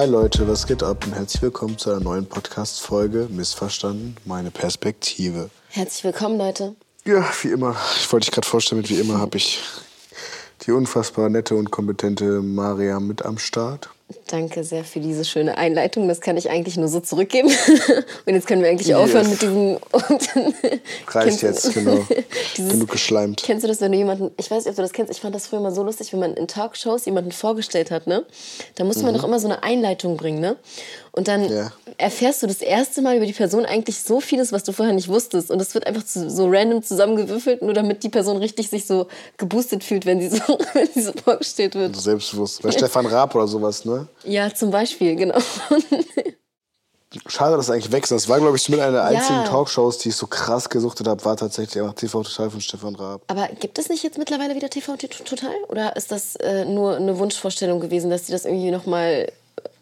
Hi Leute, was geht ab und herzlich willkommen zu einer neuen Podcast-Folge Missverstanden, meine Perspektive. Herzlich willkommen, Leute. Ja, wie immer, ich wollte dich gerade vorstellen, mit wie immer habe ich die unfassbar nette und kompetente Maria mit am Start. Danke sehr für diese schöne Einleitung. Das kann ich eigentlich nur so zurückgeben. Und jetzt können wir eigentlich yes. aufhören mit diesem. Reicht jetzt, genau. Dieses, Genug geschleimt. Kennst du das, wenn du jemanden, ich weiß nicht, ob du das kennst, ich fand das früher immer so lustig, wenn man in Talkshows jemanden vorgestellt hat, ne? Da musste man mhm. doch immer so eine Einleitung bringen, ne? Und dann ja. erfährst du das erste Mal über die Person eigentlich so vieles, was du vorher nicht wusstest. Und es wird einfach so random zusammengewürfelt, nur damit die Person richtig sich so geboostet fühlt, wenn sie so, wenn sie so vorgestellt wird. Selbstbewusst. Bei Stefan Raab oder sowas, ne? Ja, zum Beispiel, genau. Schade, dass es eigentlich wächst. Das war, glaube ich, mit einer der einzigen ja. Talkshows, die ich so krass gesuchtet habe, war tatsächlich auch TV Total von Stefan Raab. Aber gibt es nicht jetzt mittlerweile wieder TV Total? Oder ist das äh, nur eine Wunschvorstellung gewesen, dass die das irgendwie nochmal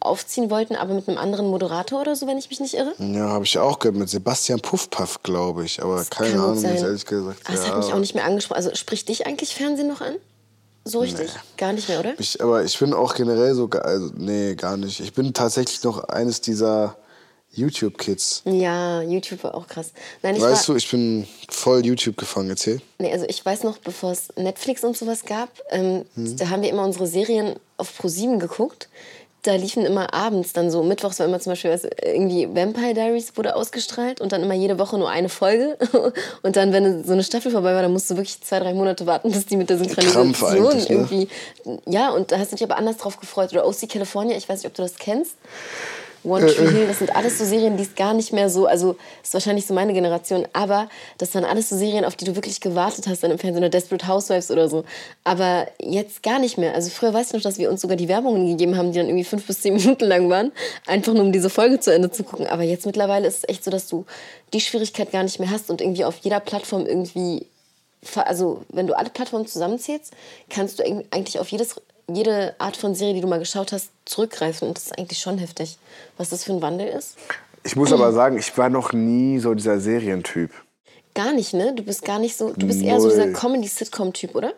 aufziehen wollten, aber mit einem anderen Moderator oder so, wenn ich mich nicht irre? Ja, habe ich auch gehört, mit Sebastian Puffpaff, glaube ich. Aber das keine Ahnung, ehrlich gesagt. Aber das ja. hat mich auch nicht mehr angesprochen. Also spricht dich eigentlich Fernsehen noch an? So richtig? Nee. Gar nicht mehr, oder? Ich, aber ich bin auch generell so, also, nee, gar nicht. Ich bin tatsächlich noch eines dieser YouTube-Kids. Ja, YouTube war auch krass. Nein, ich weißt war, du, ich bin voll YouTube gefangen, erzähl. Nee, also ich weiß noch, bevor es Netflix und sowas gab, ähm, hm. da haben wir immer unsere Serien auf ProSieben geguckt da liefen immer abends dann so, mittwochs war immer zum Beispiel was, irgendwie Vampire Diaries wurde ausgestrahlt und dann immer jede Woche nur eine Folge. Und dann, wenn so eine Staffel vorbei war, dann musst du wirklich zwei, drei Monate warten, bis die mit der Synchronisation ne? irgendwie. Ja, und da hast du dich aber anders drauf gefreut. Oder OC California, ich weiß nicht, ob du das kennst. One Tree äh, äh. Hill, das sind alles so Serien, die es gar nicht mehr so, also ist wahrscheinlich so meine Generation, aber das waren alles so Serien, auf die du wirklich gewartet hast dann im Fernsehen oder Desperate Housewives oder so. Aber jetzt gar nicht mehr. Also früher weißt du noch, dass wir uns sogar die Werbungen gegeben haben, die dann irgendwie fünf bis zehn Minuten lang waren, einfach nur um diese Folge zu Ende zu gucken. Aber jetzt mittlerweile ist es echt so, dass du die Schwierigkeit gar nicht mehr hast und irgendwie auf jeder Plattform irgendwie also wenn du alle Plattformen zusammenzählst, kannst du eigentlich auf jedes jede Art von Serie, die du mal geschaut hast, zurückgreifen. Und das ist eigentlich schon heftig, was das für ein Wandel ist. Ich muss aber sagen, ich war noch nie so dieser Serientyp. Gar nicht, ne? Du bist gar nicht so, du bist Null. eher so dieser Comedy-Sitcom-Typ, oder?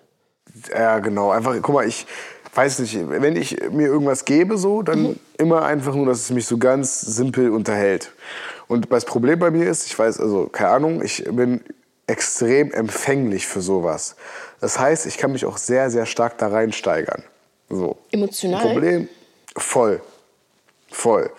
Ja, genau. Einfach, guck mal, ich weiß nicht, wenn ich mir irgendwas gebe, so, dann mhm. immer einfach nur, dass es mich so ganz simpel unterhält. Und das Problem bei mir ist, ich weiß, also, keine Ahnung, ich bin extrem empfänglich für sowas. Das heißt, ich kann mich auch sehr, sehr stark da reinsteigern. So. Emotional? Problem, voll. Voll.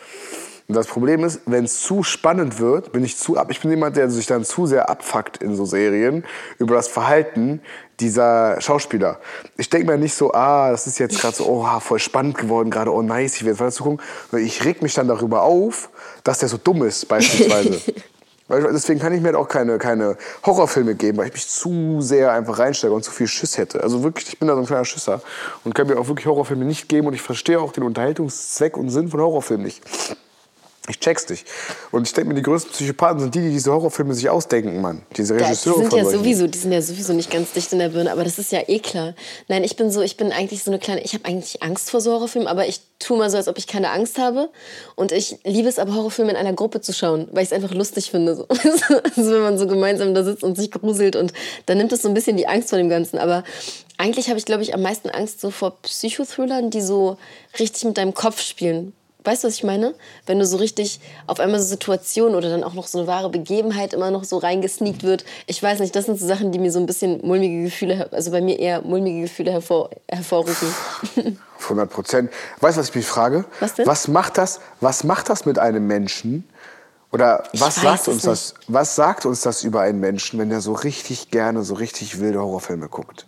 Und das Problem ist, wenn es zu spannend wird, bin ich zu ab. Ich bin jemand, der sich dann zu sehr abfuckt in so Serien über das Verhalten dieser Schauspieler. Ich denke mir nicht so, ah, das ist jetzt gerade so, oh, voll spannend geworden, gerade, oh nice, ich will jetzt weiter zugucken. Ich reg mich dann darüber auf, dass der so dumm ist, beispielsweise. Deswegen kann ich mir halt auch keine, keine Horrorfilme geben, weil ich mich zu sehr einfach reinsteige und zu viel Schiss hätte. Also wirklich, ich bin da so ein kleiner Schisser und kann mir auch wirklich Horrorfilme nicht geben und ich verstehe auch den Unterhaltungszweck und Sinn von Horrorfilmen nicht. Ich check's nicht. Und ich denke mir, die größten Psychopathen sind die, die diese Horrorfilme sich ausdenken, Mann. Diese Regisseure ja, die sind ja sowieso, Die sind ja sowieso nicht ganz dicht in der Birne, aber das ist ja eh klar. Nein, ich bin so, ich bin eigentlich so eine kleine, ich habe eigentlich Angst vor so Horrorfilmen, aber ich tue mal so, als ob ich keine Angst habe. Und ich liebe es aber, Horrorfilme in einer Gruppe zu schauen, weil ich es einfach lustig finde. So. also wenn man so gemeinsam da sitzt und sich gruselt und dann nimmt es so ein bisschen die Angst vor dem Ganzen. Aber eigentlich habe ich, glaube ich, am meisten Angst so vor Psychothrillern, die so richtig mit deinem Kopf spielen Weißt du, was ich meine? Wenn du so richtig auf einmal so Situationen oder dann auch noch so eine wahre Begebenheit immer noch so reingesneakt wird. Ich weiß nicht, das sind so Sachen, die mir so ein bisschen mulmige Gefühle, also bei mir eher mulmige Gefühle hervor, hervorrufen. 100 Prozent. Weißt du, was ich mich frage? Was denn? Was macht das, was macht das mit einem Menschen? Oder was sagt uns das, was sagt uns das über einen Menschen, wenn er so richtig gerne so richtig wilde Horrorfilme guckt?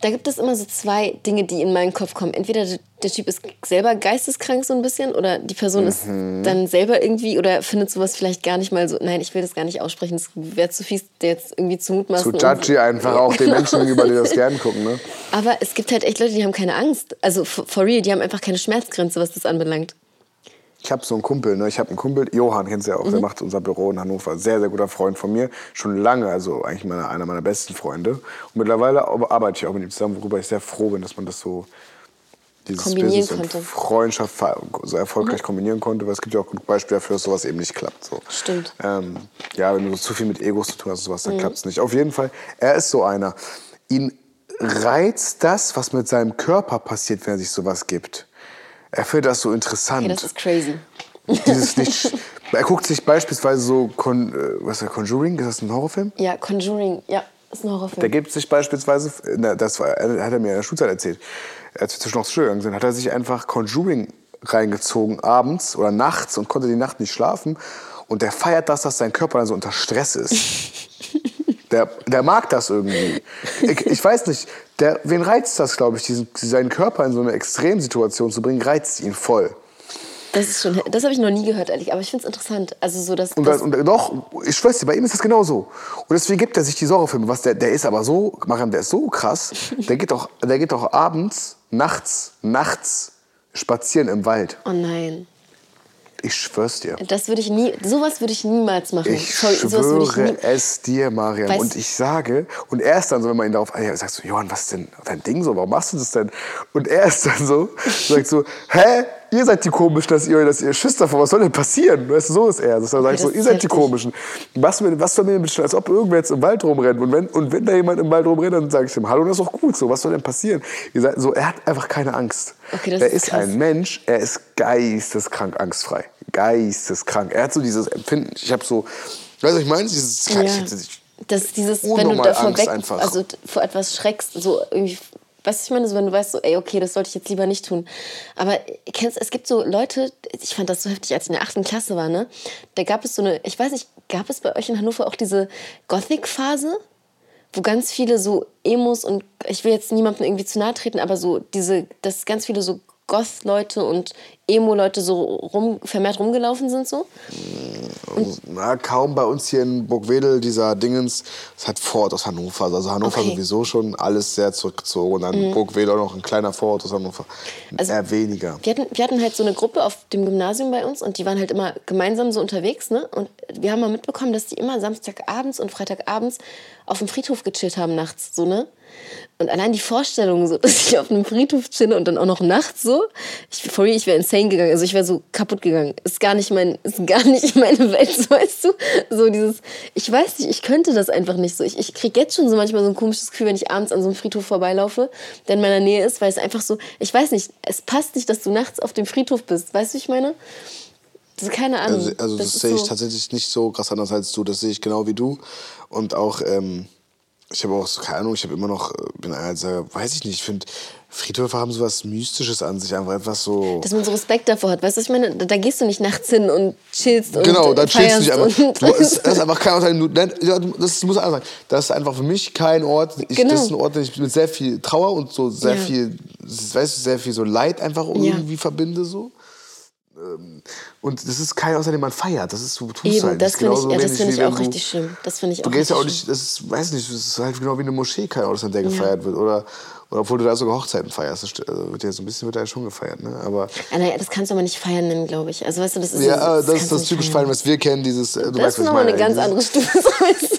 Da gibt es immer so zwei Dinge, die in meinen Kopf kommen. Entweder der Typ ist selber geisteskrank so ein bisschen oder die Person mhm. ist dann selber irgendwie oder findet sowas vielleicht gar nicht mal so, nein, ich will das gar nicht aussprechen, es wäre zu fies, der jetzt irgendwie zu mutmaßen. Zu judgy einfach auch den Menschen gegenüber, die das gerne gucken, ne? Aber es gibt halt echt Leute, die haben keine Angst. Also for real, die haben einfach keine Schmerzgrenze, was das anbelangt. Ich habe so einen Kumpel, ne? ich habe einen Kumpel, Johann kennst du ja auch, mhm. der macht unser Büro in Hannover. Sehr, sehr guter Freund von mir, schon lange, also eigentlich meine, einer meiner besten Freunde. Und mittlerweile arbeite ich auch mit ihm zusammen, worüber ich sehr froh bin, dass man das so dieses kombinieren Business konnte. und Freundschaft so erfolgreich mhm. kombinieren konnte, weil es gibt ja auch genug Beispiele dafür, dass sowas eben nicht klappt. So. Stimmt. Ähm, ja, wenn du so zu viel mit Egos zu tun hast, sowas, dann mhm. klappt es nicht. Auf jeden Fall, er ist so einer. Ihn reizt das, was mit seinem Körper passiert, wenn er sich sowas gibt. Er findet das so interessant. Okay, das ist crazy. Dieses Licht. Er guckt sich beispielsweise so Con, äh, was ist das, Conjuring, ist das ein Horrorfilm? Ja, Conjuring, ja, ist ein Horrorfilm. Der gibt sich beispielsweise, das war, hat er mir in der Schulzeit erzählt, als wir zwischen zur Schule gegangen sind, hat er sich einfach Conjuring reingezogen abends oder nachts und konnte die Nacht nicht schlafen. Und der feiert das, dass sein Körper dann so unter Stress ist. Der, der mag das irgendwie. Ich, ich weiß nicht, der, wen reizt das, glaube ich, diesen, seinen Körper in so eine Extremsituation zu bringen, reizt ihn voll. Das ist schon, das habe ich noch nie gehört, ehrlich. Aber ich finde es interessant. Also so, dass, Und, das, und doch, ich schwör's dir, bei ihm ist das genauso. Und deswegen gibt er sich die Horrorfilme. Was der, der ist aber so, Mariam, der ist so krass. Der geht doch, der geht doch abends, nachts, nachts spazieren im Wald. oh nein, Ich schwör's dir. das würde ich nie, sowas würde ich niemals machen. Ich Sorry, ich schwöre nie, es dir, Mariam. Und ich sage, und er ist dann so, wenn man ihn darauf anspricht, sagt so, Johann, was ist denn dein Ding so? Warum machst du das denn? Und er ist dann so, sagt so, hä? Ihr seid die Komischen, dass ihr, dass ihr Schiss davor, was soll denn passieren? Weißt du, so ist er. Das sagt das so, ist ihr seid die heftig. Komischen. Was, was soll mir denn bitte, als ob irgendwer jetzt im Wald rumrennt? Und wenn, und wenn da jemand im Wald rumrennt, dann sage ich ihm, hallo, das ist doch gut so. Was soll denn passieren? Ihr seid, so, er hat einfach keine Angst. Okay, er ist ist ein Mensch, er ist geisteskrank angstfrei. Geisteskrank. Er hat so dieses Empfinden. Ich habe so, weißt du, ich meine? Dieses, ja, ich, ich, das dieses, wenn du davor Angst weg, einfach. also vor etwas schreckst, so irgendwie, weißt du, ich meine, so wenn du weißt, so, ey, okay, das sollte ich jetzt lieber nicht tun. Aber kennst, es gibt so Leute, ich fand das so heftig, als ich in der achten Klasse war, ne? Da gab es so eine, ich weiß nicht, gab es bei euch in Hannover auch diese Gothic-Phase? Wo ganz viele so Emos und ich will jetzt niemandem irgendwie zu nahe treten, aber so diese, dass ganz viele so Goth-Leute und Emo-Leute so rum, vermehrt rumgelaufen sind so. na, kaum bei uns hier in Burgwedel, dieser Dingens, das hat Vorort aus Hannover. Also Hannover Okay. sowieso schon alles sehr zurückgezogen. Und dann Burgwedel auch noch ein kleiner Vorort aus Hannover. Also- Eher weniger. Wir hatten, wir hatten halt so eine Gruppe auf dem Gymnasium bei uns und die waren halt immer gemeinsam so unterwegs, ne? Und wir haben mal mitbekommen, dass die immer Samstagabends und Freitagabends auf dem Friedhof gechillt haben nachts, so, ne? Und allein die Vorstellung, so, dass ich auf einem Friedhof chille und dann auch noch nachts so, ich, for real, ich wäre insane gegangen, also ich wäre so kaputt gegangen. Ist gar nicht mein, ist gar nicht meine Welt, so, weißt du? So dieses, ich weiß nicht, ich könnte das einfach nicht so. Ich, ich kriege jetzt schon so manchmal so ein komisches Gefühl, wenn ich abends an so einem Friedhof vorbeilaufe, der in meiner Nähe ist, weil es einfach so, ich weiß nicht, es passt nicht, dass du nachts auf dem Friedhof bist. Weißt du, wie ich meine? Das ist keine Ahnung. Also, also das, ist sehe ich so- tatsächlich nicht so krass anders als du. Das sehe ich genau wie du. Und auch, ähm, ich habe auch, so, keine Ahnung, ich habe immer noch, äh, bin also, weiß ich nicht, ich finde, Friedhöfe haben so was Mystisches an sich, einfach etwas so. Dass man so Respekt davor hat. Weißt du, ich meine? Da, da gehst du nicht nachts hin und chillst und Genau, dann chillst du nicht einfach. Du, es, das ist einfach kein Ort, nein, ja, das muss anders sein. Das ist einfach für mich kein Ort. Ich, Genau. Das ist ein Ort, den ich mit sehr viel Trauer und so sehr Ja. viel, weißt du, sehr viel so Leid einfach irgendwie verbinde so. Ähm, Und das ist kein an dem man feiert. Das ist, du tust Eben, halt. das ist finde ich, ja, das wie ich auch du- richtig schlimm. Das finde ich Du auch gehst ja auch nicht, das ist, weiß nicht, das ist halt genau wie eine Moschee, kein Ort, an der gefeiert wird. Oder, oder obwohl du da sogar Hochzeiten feierst. Das also wird ja so ein bisschen wird da ja schon gefeiert, ne? Aber. Ah, naja, das kannst du aber nicht feiern nennen, glaube ich. Also weißt du, das ist ja, das, das ist das typisch feiern. Feiern, was wir kennen, dieses, äh, du Das weißt, ist nochmal eine ganz andere Stufe.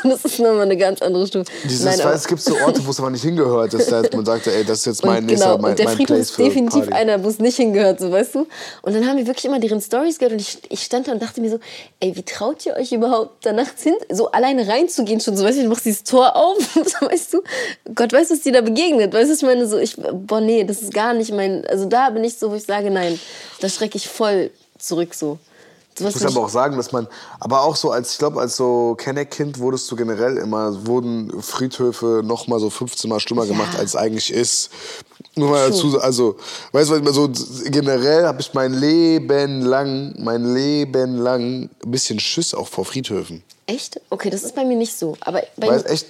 Das ist nochmal eine ganz andere Stufe. Dieses, Nein, weil es gibt so Orte, wo es aber nicht hingehört, dass da man sagt, ey, das ist jetzt mein und nächster, genau, mein, und der mein Friedhof Place ist definitiv Party. einer, wo es nicht hingehört, so weißt du. Und dann haben wir wirklich immer deren Stories gehört und ich, ich stand da und dachte mir so, ey, wie traut ihr euch überhaupt da nachts hin, so alleine reinzugehen schon, so weißt du, du machst dieses Tor auf, so, weißt du, Gott weiß, was dir da begegnet, weißt du, ich meine so, ich, boah nee, das ist gar nicht mein, also da bin ich so, wo ich sage, nein, da schrecke ich voll zurück so. Sowas Ich muss aber auch sagen, dass man, aber auch so als, ich glaube, als so Kenneck-Kind wurdest du generell immer, wurden Friedhöfe noch mal so 15 Mal schlimmer gemacht, als es eigentlich ist. Nur mal dazu, also, weißt du, was so, generell habe ich mein Leben lang, mein Leben lang ein bisschen Schiss auch vor Friedhöfen. Echt? Okay, das ist bei mir nicht so. Aber bei Weißt echt?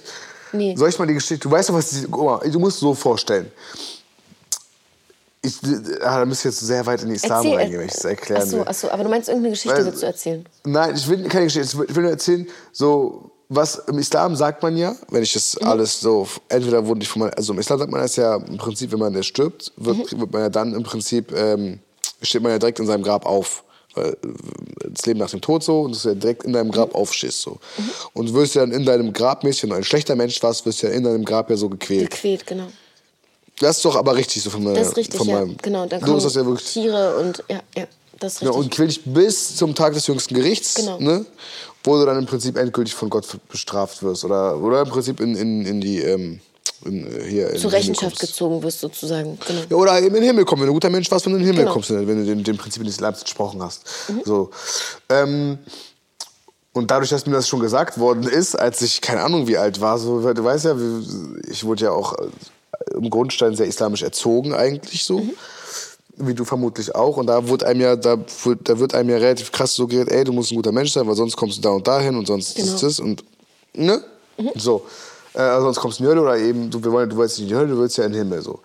Nee. Soll ich mal die Geschichte, du weißt doch, was guck mal, du musst so vorstellen. Ich, ah, da müsst ihr jetzt sehr weit in den Islam Erzähl, reingehen, wenn ich das erklären achso, will. achso, aber du meinst irgendeine Geschichte Weil- willst du erzählen? Nein, ich will keine Geschichte. Ich will nur erzählen, so was im Islam sagt man ja, wenn ich das alles so entweder wurde ich von meinem, also im Islam sagt man das ja im Prinzip, wenn man der stirbt, wird, wird man ja dann im Prinzip ähm, steht man ja direkt in seinem Grab auf. Weil das Leben nach dem Tod so und dass du ja direkt in deinem Grab aufstehst so. Und du wirst ja dann in deinem Grab mäßig, wenn du ein schlechter Mensch warst, wirst du ja in deinem Grab ja so gequält. Gequält, genau. Das ist doch aber richtig so von meiner Das ist richtig, von ja. meinem, Genau, dann kommen das ja wirklich. Tiere und ja, ja, das ist Ja, richtig. und quäl dich bis zum Tag des jüngsten Gerichts, Genau. ne? wo du dann im Prinzip endgültig von Gott bestraft wirst. Oder, oder im Prinzip in, in, in die, ähm, in, äh, hier Zur Rechenschaft gezogen wirst, sozusagen. Genau. Ja, oder eben in den Himmel kommen, wenn du ein guter Mensch warst, wenn du in den Himmel Genau. kommst, wenn du den, den Prinzipien des Islams entsprochen hast. Mhm. So. Ähm, und dadurch, dass mir das schon gesagt worden ist, als ich keine Ahnung wie alt war, so, du weißt ja, ich wurde ja auch äh, im Grundstein sehr islamisch erzogen eigentlich so. Mhm. Wie du vermutlich auch. Und da wird einem ja, da, wird- da wird einem ja relativ krass suggeriert, ey, du musst ein guter Mensch sein, weil sonst kommst du da und dahin und sonst Genau. ist das und ne? So. Äh, also sonst kommst du in die Hölle oder eben, du, wir wollen, du willst nicht in die Hölle, du willst ja in den Himmel. So.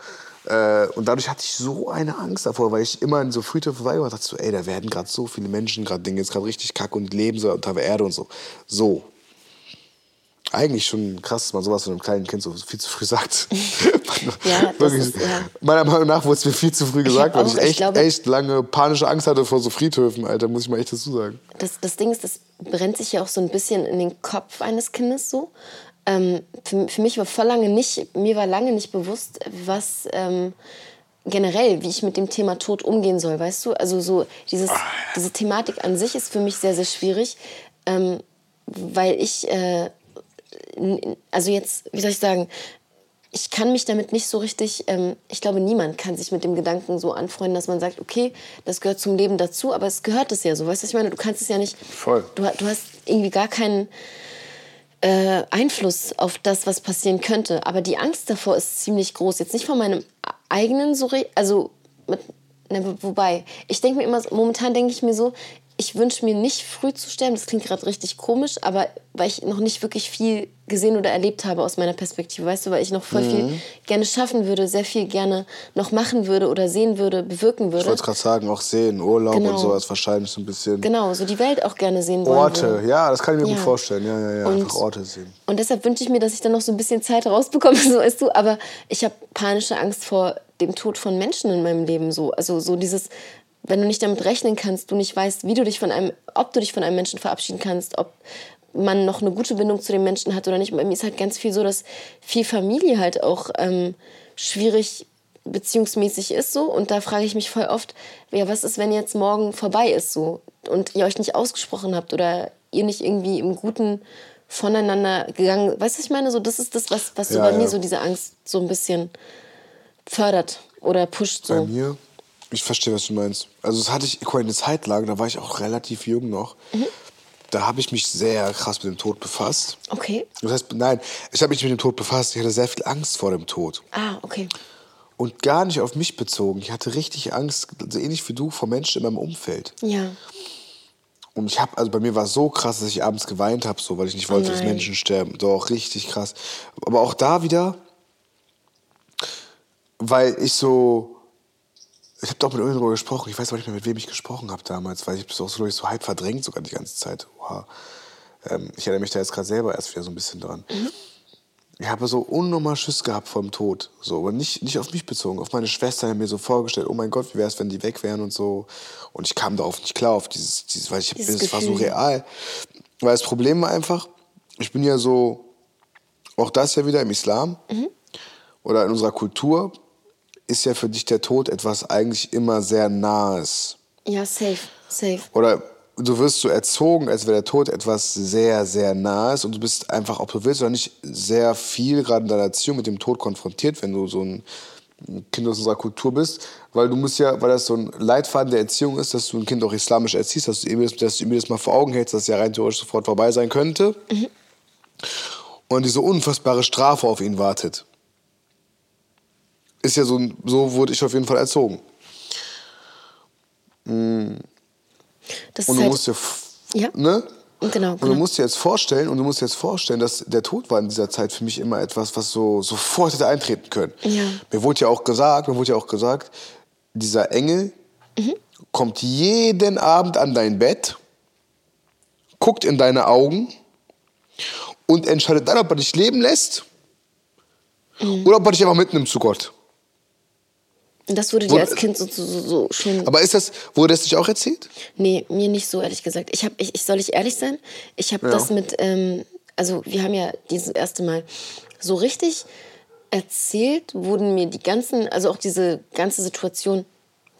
Äh, und dadurch hatte ich so eine Angst davor, weil ich immer in so Friedhöfe war und dachte so, ey, da werden gerade so viele Menschen, gerade Dinge jetzt gerade richtig kacke und leben so unter der Erde und so. So. Eigentlich schon krass, dass man sowas von einem kleinen Kind so viel zu früh sagt. Ja, ist- ja. Meiner Meinung nach wurde es mir viel zu früh gesagt, hab weil auch- ich ich echt, glaube- echt lange panische Angst hatte vor so Friedhöfen, Alter, muss ich mal echt dazu sagen. das, das Ding ist, das brennt sich ja auch so ein bisschen in den Kopf eines Kindes so. Ähm, für, für mich war voll lange nicht, mir war lange nicht bewusst, was ähm, generell, wie ich mit dem Thema Tod umgehen soll, weißt du? Also so dieses, diese Thematik an sich ist für mich sehr, sehr schwierig, ähm, weil ich, äh, also jetzt, wie soll ich sagen, ich kann mich damit nicht so richtig, ähm, ich glaube, niemand kann sich mit dem Gedanken so anfreunden, dass man sagt, okay, das gehört zum Leben dazu, aber es gehört es ja so, weißt du, ich meine? Du kannst es ja nicht, Voll. Du, du hast irgendwie gar keinen äh, Einfluss auf das, was passieren könnte, aber die Angst davor ist ziemlich groß. Jetzt nicht von meinem eigenen, so, also, mit, ne, wo- wobei, ich denke mir immer, momentan denke ich mir so, ich wünsche mir nicht früh zu sterben, das klingt gerade richtig komisch, aber weil ich noch nicht wirklich viel gesehen oder erlebt habe aus meiner Perspektive, weißt du, weil ich noch voll viel gerne schaffen würde, sehr viel gerne noch machen würde oder sehen würde, bewirken Ich würde. wollte gerade sagen, auch sehen, Urlaub Genau. und sowas wahrscheinlich so ein bisschen. Genau, so die Welt auch gerne sehen wollen Orte, würde. ja, das kann ich mir Ja. gut vorstellen. Ja, ja, ja, Und- einfach Orte sehen. Und deshalb wünsche ich mir, dass ich dann noch so ein bisschen Zeit rausbekomme, so weißt du. Aber ich habe panische Angst vor dem Tod von Menschen in meinem Leben. So. Also so dieses, wenn du nicht damit rechnen kannst, du nicht weißt, wie du dich von einem, ob du dich von einem Menschen verabschieden kannst, ob man noch eine gute Bindung zu dem Menschen hat oder nicht. Bei mir ist halt ganz viel so, dass viel Familie halt auch ähm, schwierig beziehungsmäßig ist so und da frage ich mich voll oft, ja, was ist, wenn jetzt morgen vorbei ist so und ihr euch nicht ausgesprochen habt oder ihr nicht irgendwie im Guten voneinander gegangen, weißt du, was ich meine? So, das ist das, was, was so Ja, bei ja. mir so diese Angst so ein bisschen fördert oder pusht Bei so. mir, ich verstehe, was du meinst. Also das hatte ich, guck mal, eine Zeit lang, da war ich auch relativ jung noch. Mhm. Da habe ich mich sehr krass mit dem Tod befasst. Okay. Das heißt, nein, ich habe mich mit dem Tod befasst. Ich hatte sehr viel Angst vor dem Tod. Ah, okay. Und gar nicht auf mich bezogen. Ich hatte richtig Angst, so ähnlich wie du, vor Menschen in meinem Umfeld. Ja. Und ich habe, also bei mir war es so krass, dass ich abends geweint habe, so, weil ich nicht wollte, dass nein. Menschen sterben. Doch, richtig krass. Aber auch da wieder, weil ich so, ich habe doch mit irgendjemandem darüber gesprochen, ich weiß aber nicht mehr, mit wem ich gesprochen habe damals, weil ich das auch so, so halb verdrängt sogar die ganze Zeit. Oha. Ähm, ich erinnere mich da jetzt gerade selber erst wieder so ein bisschen dran. Ich habe so unnormal Schiss gehabt vor dem Tod. So, aber nicht, nicht auf mich bezogen, auf meine Schwester. Habe mir so vorgestellt, oh mein Gott, wie wäre es, wenn die weg wären und so. Und ich kam darauf nicht klar, auf dieses, dieses weil ich Dieses das war so real. Weil das Problem war einfach, ich bin ja so, auch das ja wieder im Islam oder in unserer Kultur, ist ja für dich der Tod etwas eigentlich immer sehr Nahes. Ja, safe. Safe. Oder du wirst so erzogen, als wäre der Tod etwas sehr, sehr Nahes und du bist einfach, ob du willst oder nicht, sehr viel gerade in deiner Erziehung mit dem Tod konfrontiert, wenn du so ein Kind aus unserer Kultur bist, weil du musst ja, weil das so ein Leitfaden der Erziehung ist, dass du ein Kind auch islamisch erziehst, dass du ihm das, dass du ihm das mal vor Augen hältst, dass es ja rein theoretisch sofort vorbei sein könnte und diese unfassbare Strafe auf ihn wartet. Ist ja so, so wurde ich auf jeden Fall erzogen. Das Und du halt, musst dir, Ja. ne? Genau, Und du genau. musst dir jetzt vorstellen, und du musst dir jetzt vorstellen, dass der Tod war in dieser Zeit für mich immer etwas, was so sofort hätte eintreten können. Ja. Mir wurde ja auch gesagt, mir wurde ja auch gesagt, dieser Engel Mhm. kommt jeden Abend an dein Bett, guckt in deine Augen und entscheidet dann, ob er dich leben lässt Mhm. oder ob er dich einfach mitnimmt zu Gott. Und das wurde dir als Kind so, so, so, schon. Aber ist das, wurde das nicht auch erzählt? Nee, mir nicht so, ehrlich gesagt. Ich, hab, ich, ich soll ich ehrlich sein? Ich habe Ja. das mit, ähm, also wir haben ja dieses erste Mal so richtig erzählt, wurden mir die ganzen, also auch diese ganze Situation,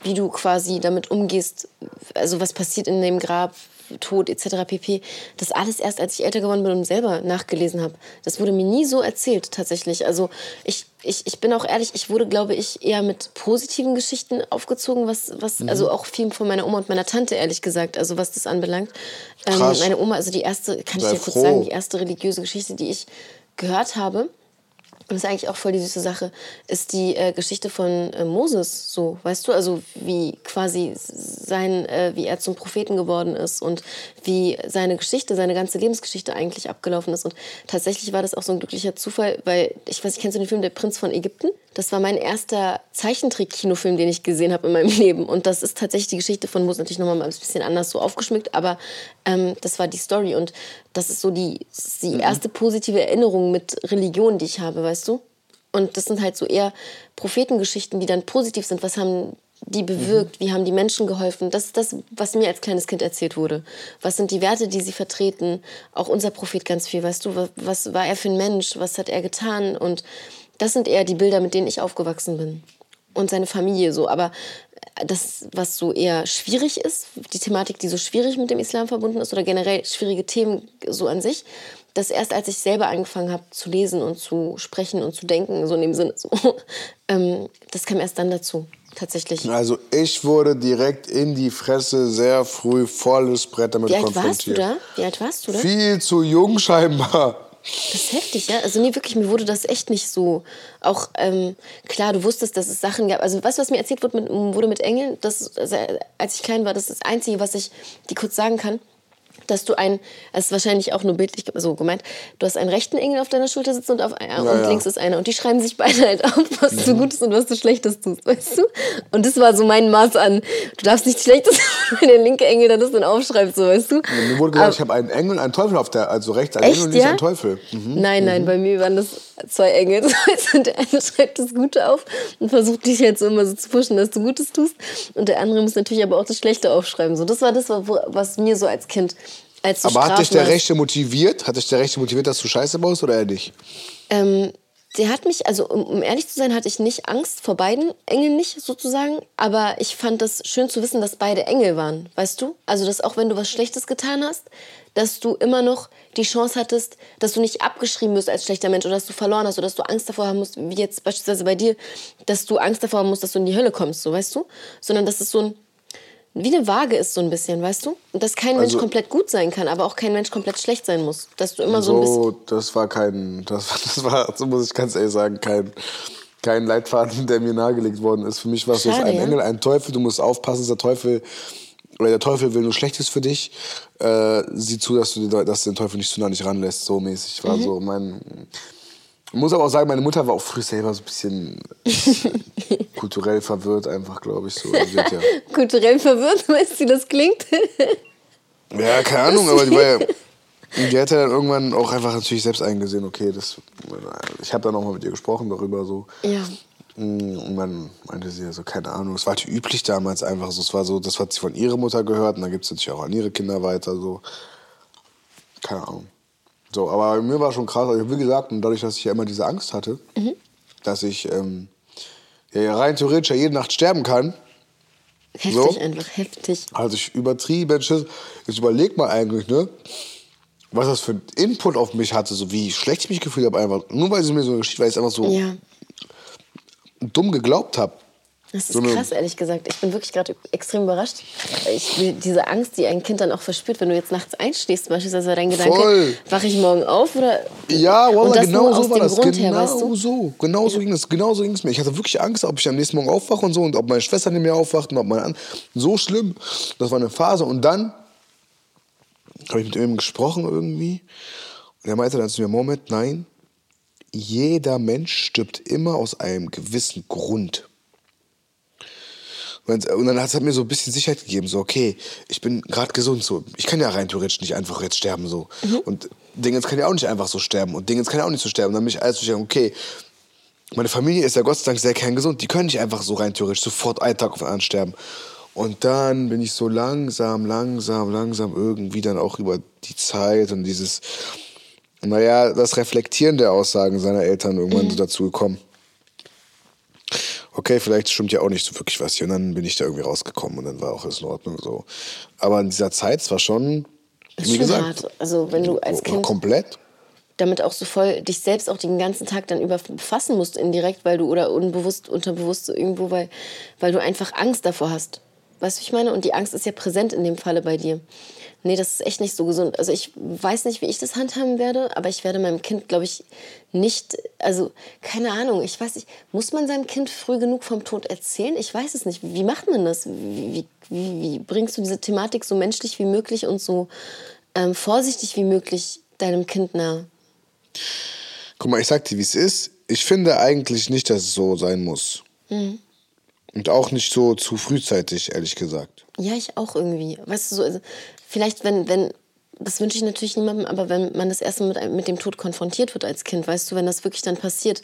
wie du quasi damit umgehst, also was passiert in dem Grab, Tod etc. pp. Das alles erst, als ich älter geworden bin und selber nachgelesen habe. Das wurde mir nie so erzählt, tatsächlich. Also ich, ich, ich bin auch ehrlich, ich wurde, glaube ich, eher mit positiven Geschichten aufgezogen, was, was mhm. also auch viel von meiner Oma und meiner Tante, ehrlich gesagt, also was das anbelangt. Ähm, meine Oma, also die erste, kann Sei ich dir kurz sagen, die erste religiöse Geschichte, die ich gehört habe, und das ist eigentlich auch voll die süße Sache, ist die äh, Geschichte von äh, Moses so, weißt du, also wie quasi sein, äh, wie er zum Propheten geworden ist und wie seine Geschichte, seine ganze Lebensgeschichte eigentlich abgelaufen ist. Und tatsächlich war das auch so ein glücklicher Zufall, weil ich weiß, ich kennst du den Film Der Prinz von Ägypten? Das war mein erster Zeichentrick-Kinofilm, den ich gesehen habe in meinem Leben. Und das ist tatsächlich die Geschichte von Moses natürlich nochmal ein bisschen anders so aufgeschmückt, aber ähm, das war die Story. Und das ist so die, die mhm. erste positive Erinnerung mit Religion, die ich habe, weißt du? Und das sind halt so eher Prophetengeschichten, die dann positiv sind. Was haben die bewirkt? Mhm. Wie haben die Menschen geholfen? Das ist das, was mir als kleines Kind erzählt wurde. Was sind die Werte, die sie vertreten? Auch unser Prophet ganz viel, weißt du? Was, was war er für ein Mensch? Was hat er getan? Und das sind eher die Bilder, mit denen ich aufgewachsen bin. Und seine Familie so. Aber das, was so eher schwierig ist, die Thematik, die so schwierig mit dem Islam verbunden ist oder generell schwierige Themen so an sich, das erst als ich selber angefangen habe zu lesen und zu sprechen und zu denken, so in dem Sinne, so, ähm, das kam erst dann dazu, tatsächlich. Also ich wurde direkt in die Fresse sehr früh volles Brett damit Wie alt warst du da? Wie alt warst du da? Viel zu jung scheinbar. Das ist heftig, ja. Also nee, wirklich, mir wurde das echt nicht so. Auch ähm, klar, du wusstest, dass es Sachen gab. Also weißt was mir erzählt wurde mit, wurde mit Engeln? Das, also, als ich klein war, das ist das Einzige, was ich die kurz sagen kann dass du ein, es ist wahrscheinlich auch nur bildlich so gemeint, du hast einen rechten Engel auf deiner Schulter sitzen und, auf, äh, und ja. links ist einer. Und die schreiben sich beide halt auf, was mhm. du Gutes und was du Schlechtes tust, weißt du? Und das war so mein Maß an, du darfst nichts Schlechtes wenn der linke Engel dann das dann aufschreibt, so, weißt du? mir wurde gesagt, Aber, ich habe einen Engel und einen Teufel auf der, also rechts ein Engel und links ein Teufel. Mhm. Nein, nein, mhm. bei mir waren das zwei Engel. und der eine schreibt das Gute auf und versucht dich halt so immer so zu pushen, dass du Gutes tust. Und der andere muss natürlich aber auch das Schlechte aufschreiben. So, das war das, was mir so als Kind als Aber hat dich der Rechte motiviert? Hat dich der Rechte motiviert, dass du Scheiße baust oder er nicht? Ähm, der hat mich, also um, um, ehrlich zu sein, hatte ich nicht Angst vor beiden Engeln nicht sozusagen, aber ich fand das schön zu wissen, dass beide Engel waren, weißt du? Also dass auch wenn du was Schlechtes getan hast, dass du immer noch die Chance hattest, dass du nicht abgeschrieben wirst als schlechter Mensch oder dass du verloren hast oder dass du Angst davor haben musst, wie jetzt beispielsweise bei dir, dass du Angst davor haben musst, dass du in die Hölle kommst, so weißt du? Sondern dass es so ein wie eine Waage ist so ein bisschen, weißt du? Und dass kein Mensch also, komplett gut sein kann, aber auch kein Mensch komplett schlecht sein muss. Dass du immer so, so ein bisschen. Das war kein, das, das war, so muss ich ganz ehrlich sagen, kein, kein Leitfaden, der mir nahegelegt worden ist. Für mich war es so ein ja? Engel, ein Teufel. Du musst aufpassen, der Teufel, der Teufel will nur Schlechtes für dich. Äh, sieh zu, dass du, dass du den Teufel nicht zu nah nicht ranlässt, so mäßig. War mhm. so mein, ich muss aber auch sagen, meine Mutter war auch früh selber so ein bisschen kulturell verwirrt, einfach, glaube ich. So. Also ja kulturell verwirrt, weißt du, wie das klingt? ja, keine Ahnung, aber die war ja. Die hat ja dann irgendwann auch einfach natürlich selbst eingesehen, okay, das, ich habe dann auch mal mit ihr gesprochen darüber so. Ja. Und man meinte sie ja so, keine Ahnung, es war halt üblich damals einfach so. Es war so, das hat sie von ihrer Mutter gehört und dann gibt es natürlich auch an ihre Kinder weiter so. Keine Ahnung. So, aber mir war schon krass, also wie gesagt, und dadurch, dass ich ja immer diese Angst hatte, mhm. dass ich ähm, ja, rein theoretisch ja jede Nacht sterben kann. Heftig so, einfach, heftig. Also ich übertrieben Schiss. Jetzt überleg mal eigentlich, ne? Was das für ein Input auf mich hatte, so wie schlecht ich mich gefühlt habe, einfach. Nur weil sie mir so eine Geschichte, weil ich es einfach so ja. Dumm geglaubt habe. Das ist so krass, ehrlich gesagt. Ich bin wirklich gerade extrem überrascht. Ich, diese Angst, die ein Kind dann auch verspürt, wenn du jetzt nachts einschläfst, beispielsweise dein Gedanke, wache ich morgen auf oder? Ja, Wallah, genau so war das. Grund genau her, weißt du? so. Genau so ging es. Genau so ging es mir. Ich hatte wirklich Angst, ob ich am nächsten Morgen aufwache und so und ob meine Schwester nicht mehr aufwacht und ob meine An so schlimm. Das war eine Phase und dann habe ich mit ihm gesprochen irgendwie und er meinte dann zu mir, Moment, nein, jeder Mensch stirbt immer aus einem gewissen Grund. Und dann hat es mir so ein bisschen Sicherheit gegeben, so, okay, ich bin gerade gesund, so. Ich kann ja rein theoretisch nicht einfach jetzt sterben, so. Mhm. Und Dingens kann ja auch nicht einfach so sterben. Und Dingens kann ja auch nicht so sterben. Und dann bin ich alles sagen, okay, meine Familie ist ja Gott sei Dank sehr kerngesund. Die können nicht einfach so rein theoretisch sofort einen Tag auf den anderen sterben. Und dann bin ich so langsam, langsam, langsam irgendwie dann auch über die Zeit und dieses, naja, das Reflektieren der Aussagen seiner Eltern irgendwann mhm. dazu gekommen. okay, vielleicht stimmt ja auch nicht so wirklich was hier. Und dann bin ich da irgendwie rausgekommen und dann war auch alles in Ordnung so. Aber in dieser Zeit, es war schon, Ist wie schon gesagt, hart. Also wenn du als Kind komplett. damit auch so voll dich selbst auch den ganzen Tag dann über befassen musst indirekt, weil du oder unbewusst, unterbewusst so irgendwo, weil, weil du einfach Angst davor hast. Weißt du, ich meine? Und die Angst ist ja präsent in dem Falle bei dir. Nee, das ist echt nicht so gesund. Also ich weiß nicht, wie ich das handhaben werde, aber ich werde meinem Kind, glaube ich, nicht, also keine Ahnung, ich weiß nicht, muss man seinem Kind früh genug vom Tod erzählen? Ich weiß es nicht. Wie macht man das? Wie, wie, wie, bringst du diese Thematik so menschlich wie möglich und so ähm, vorsichtig wie möglich deinem Kind nahe? Guck mal, ich sag dir, wie es ist. Ich finde eigentlich nicht, dass es so sein muss. Mhm. Und auch nicht so zu frühzeitig, ehrlich gesagt. Ja, ich auch irgendwie. Weißt du, so, also, vielleicht, wenn, wenn, das wünsche ich natürlich niemandem, aber wenn man das erste Mal mit, mit dem Tod konfrontiert wird als Kind, weißt du, wenn das wirklich dann passiert,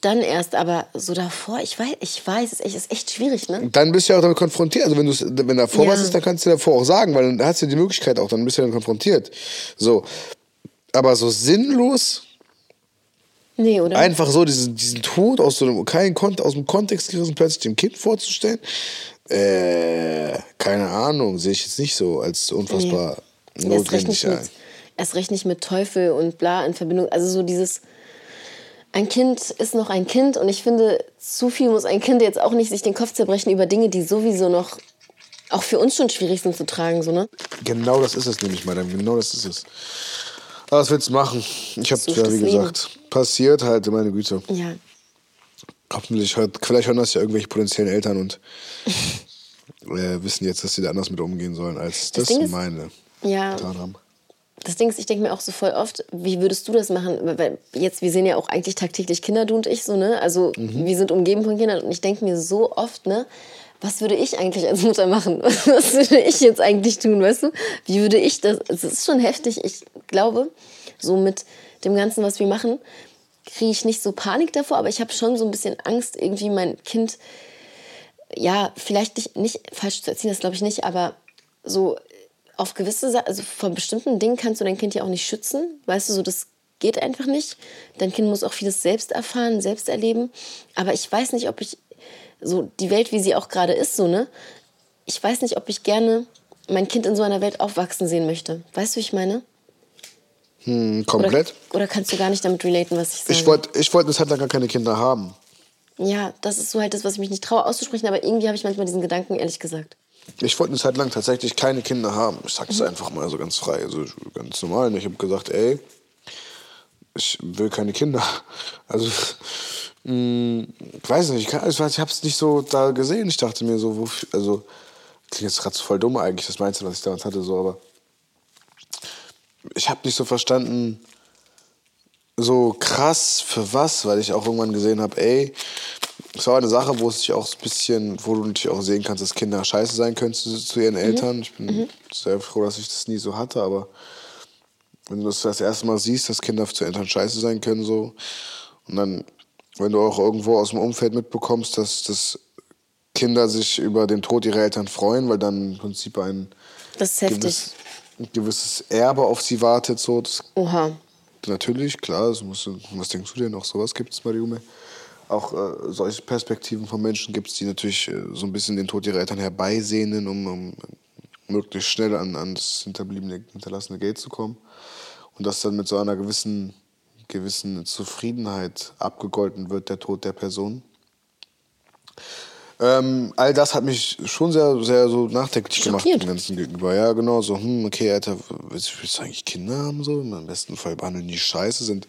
dann erst, aber so davor, ich weiß, ich weiß, es ist echt, ist echt schwierig, ne? Dann bist du ja auch damit konfrontiert. Also wenn, du's- wenn davor Ja. was ist, dann kannst du davor auch sagen, weil dann hast du die Möglichkeit auch, dann bist du dann konfrontiert. So. Aber so sinnlos, Nee, oder? einfach so diesen, diesen Tod aus so einem Kont aus dem Kontext gerissen plötzlich dem Kind vorzustellen, äh, keine Ahnung, sehe ich jetzt nicht so als unfassbar erst recht, notwendig nicht ein. mit, erst recht nicht mit Teufel und bla in Verbindung. Also so dieses, ein Kind ist noch ein Kind und ich finde, zu viel muss ein Kind jetzt auch nicht sich den Kopf zerbrechen über Dinge, die sowieso noch auch für uns schon schwierig sind zu tragen, so, ne? Genau das ist es nämlich, Madame. Genau das ist es. Aber was willst du machen? Ich habe Such ja, wie Leben. gesagt, passiert halt, meine Güte. Ja. Hoffentlich hört, vielleicht hören das ja irgendwelche potenziellen Eltern und äh, wissen jetzt, dass sie da anders mit umgehen sollen, als das, ist- meine Ja. getan haben. Das Ding ist, ich denke mir auch so voll oft, wie würdest du das machen? Weil jetzt, wir sehen ja auch eigentlich tagtäglich Kinder, du und ich so, ne? Also wir sind umgeben von Kindern und ich denke mir so oft, ne? Was würde ich eigentlich als Mutter machen? Was würde ich jetzt eigentlich tun, weißt du? Wie würde ich das? Es ist schon heftig. Ich glaube, so mit dem Ganzen, was wir machen, kriege ich nicht so Panik davor, aber ich habe schon so ein bisschen Angst, irgendwie mein Kind ja, vielleicht nicht, nicht falsch zu erziehen, das glaube ich nicht, aber so auf gewisse Sachen, also von bestimmten Dingen kannst du dein Kind ja auch nicht schützen. Weißt du, so das geht einfach nicht. Dein Kind muss auch vieles selbst erfahren, selbst erleben. Aber ich weiß nicht, ob ich so die Welt, wie sie auch gerade ist, so, ne? Ich weiß nicht, ob ich gerne mein Kind in so einer Welt aufwachsen sehen möchte. Weißt du, wie ich meine? Hm, Oder, komplett. oder kannst du gar nicht damit relaten, was ich sage? Ich wollte ich wollt eine Zeit lang gar keine Kinder haben. ja, das ist so halt das, was ich mich nicht traue auszusprechen, aber irgendwie habe ich manchmal diesen Gedanken, ehrlich gesagt. Ich wollte eine Zeit lang tatsächlich keine Kinder haben. Ich sag's einfach mal so ganz frei, also ganz normal. Ich habe gesagt, ey, ich will keine Kinder. Also, mh, ich weiß nicht, ich, kann- ich, weiß, ich habe es nicht so da gesehen. Ich dachte mir so, wofür, also, klingt jetzt gerade so voll dumm eigentlich, das meinst du, was ich damals hatte, so, aber ich habe nicht so verstanden, so krass für was, weil ich auch irgendwann gesehen habe, ey, es war eine Sache, wo es sich auch ein bisschen, wo du natürlich auch sehen kannst, dass Kinder scheiße sein können zu, zu ihren Eltern. Ich bin sehr froh, dass ich das nie so hatte, aber wenn du das das erste Mal siehst, dass Kinder zu Eltern scheiße sein können, so, und dann, wenn du auch irgendwo aus dem Umfeld mitbekommst, dass, dass Kinder sich über den Tod ihrer Eltern freuen, weil dann im Prinzip ein Das ist heftig. Ein gewisses Erbe auf sie wartet, so, das Oha. Natürlich, klar, das musst du, was denkst du denn? Auch sowas gibt es bei Jume. Auch äh, solche Perspektiven von Menschen gibt es, die natürlich äh, so ein bisschen den Tod ihrer Eltern herbeisehnen, um, um möglichst schnell an, an das hinterbliebene, hinterlassene Geld zu kommen. Und dass dann mit so einer gewissen, gewissen Zufriedenheit abgegolten wird, der Tod der Person. Ähm, all das hat mich schon sehr, sehr so nachdenklich gemacht dem Ganzen gegenüber. Ja, genau, so, hm, okay, Alter, willst, du eigentlich Kinder haben? So? Im besten Fall behandeln die scheiße, sind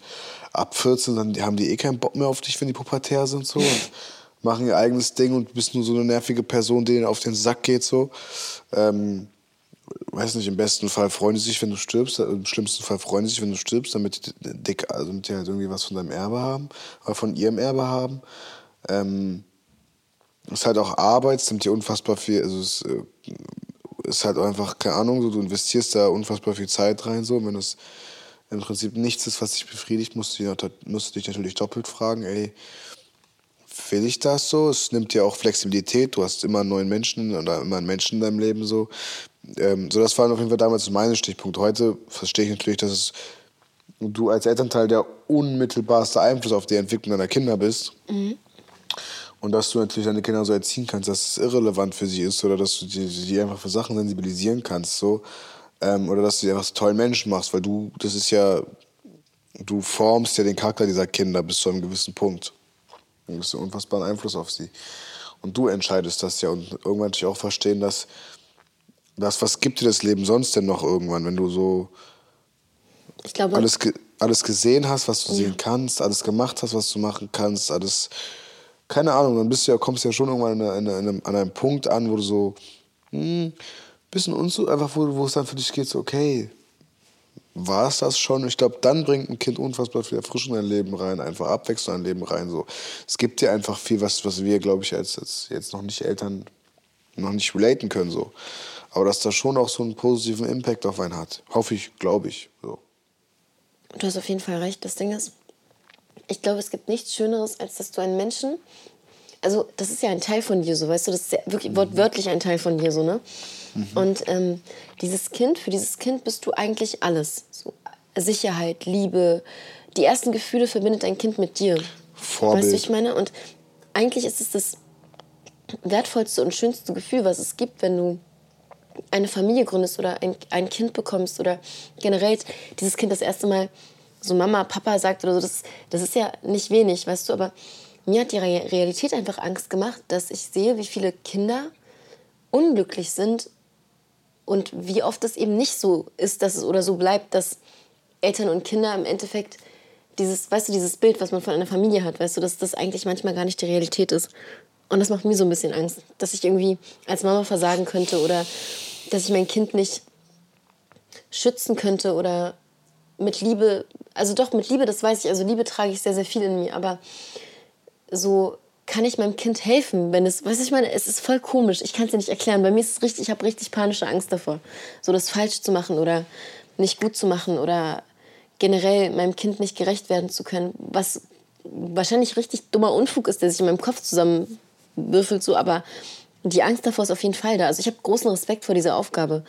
ab 14, dann haben die eh keinen Bock mehr auf dich, wenn die pubertär sind so und machen ihr eigenes Ding und bist nur so eine nervige Person, die denen auf den Sack geht so. Ähm, weiß nicht, im besten Fall freuen die sich, wenn du stirbst, äh, im schlimmsten Fall freuen die sich, wenn du stirbst, damit die, dick, also damit die halt irgendwie was von deinem Erbe haben, oder von ihrem Erbe haben. Ähm, ist halt auch Arbeit, es nimmt dir unfassbar viel, also es äh, ist halt einfach, keine Ahnung, so, du investierst da unfassbar viel Zeit rein, so, wenn es im Prinzip nichts ist, was dich befriedigt, musst du, musst du dich natürlich doppelt fragen, ey, will ich das so? Es nimmt dir auch Flexibilität, du hast immer einen neuen Menschen oder immer einen Menschen in deinem Leben so. Ähm, so, das waren auf jeden Fall damals meine Stichpunkte. Heute verstehe ich natürlich, dass es du als Elternteil der unmittelbarste Einfluss auf die Entwicklung deiner Kinder bist. Und dass du natürlich deine Kinder so erziehen kannst, dass es irrelevant für sie ist oder dass du die, die einfach für Sachen sensibilisieren kannst, so. Ähm, oder dass du sie einfach zu tollen Menschen machst, weil du, das ist ja, du formst ja den Charakter dieser Kinder bis zu einem gewissen Punkt. Du hast einen unfassbaren Einfluss auf sie. Und du entscheidest das ja. Und irgendwann natürlich auch verstehen, dass das, was gibt dir das Leben sonst denn noch irgendwann, wenn du so glaube, alles, alles gesehen hast, was du ja. sehen kannst, alles gemacht hast, was du machen kannst, alles, keine Ahnung, dann bist du ja, kommst du ja schon irgendwann in, in, an einem Punkt an, wo du so, hm, bisschen unzu, einfach wo, wo es dann für dich geht, so, okay, war es das schon? Ich glaube, dann bringt ein Kind unfassbar viel Erfrischung in dein Leben rein, einfach Abwechslung in dein Leben rein. So. Es gibt dir einfach viel, was, was wir, glaube ich, als, als jetzt noch nicht Eltern noch nicht relaten können. So. Aber dass das schon auch so einen positiven Impact auf einen hat. Hoffe ich, glaube ich. So. Du hast auf jeden Fall recht. Das Ding ist, ich glaube, es gibt nichts Schöneres, als dass du einen Menschen, also das ist ja ein Teil von dir, so weißt du, das ist ja wirklich wortwörtlich ein Teil von dir, so, ne? Mhm. Und ähm, dieses Kind, für dieses Kind bist du eigentlich alles. So, Sicherheit, Liebe, die ersten Gefühle verbindet ein Kind mit dir. Vorbild. Weißt du, ich meine? Und eigentlich ist es das wertvollste und schönste Gefühl, was es gibt, wenn du eine Familie gründest oder ein, ein Kind bekommst oder generell dieses Kind das erste Mal so Mama, Papa sagt oder so, das, das ist ja nicht wenig, weißt du, aber mir hat die Realität einfach Angst gemacht, dass ich sehe, wie viele Kinder unglücklich sind und wie oft es eben nicht so ist, dass es oder so bleibt, dass Eltern und Kinder im Endeffekt dieses, weißt du, dieses Bild, was man von einer Familie hat, weißt du, dass das eigentlich manchmal gar nicht die Realität ist. Und das macht mir so ein bisschen Angst, dass ich irgendwie als Mama versagen könnte oder dass ich mein Kind nicht schützen könnte oder mit Liebe, also doch mit Liebe, das weiß ich, also Liebe trage ich sehr, sehr viel in mir, aber so kann ich meinem Kind helfen, wenn es, weißt du, ich meine, es ist voll komisch, ich kann es dir nicht erklären. Bei mir ist es richtig, ich habe richtig panische Angst davor, so das falsch zu machen oder nicht gut zu machen oder generell meinem Kind nicht gerecht werden zu können, was wahrscheinlich richtig dummer Unfug ist, der sich in meinem Kopf zusammenwürfelt, so, aber die Angst davor ist auf jeden Fall da. Also ich habe großen Respekt vor dieser Aufgabe.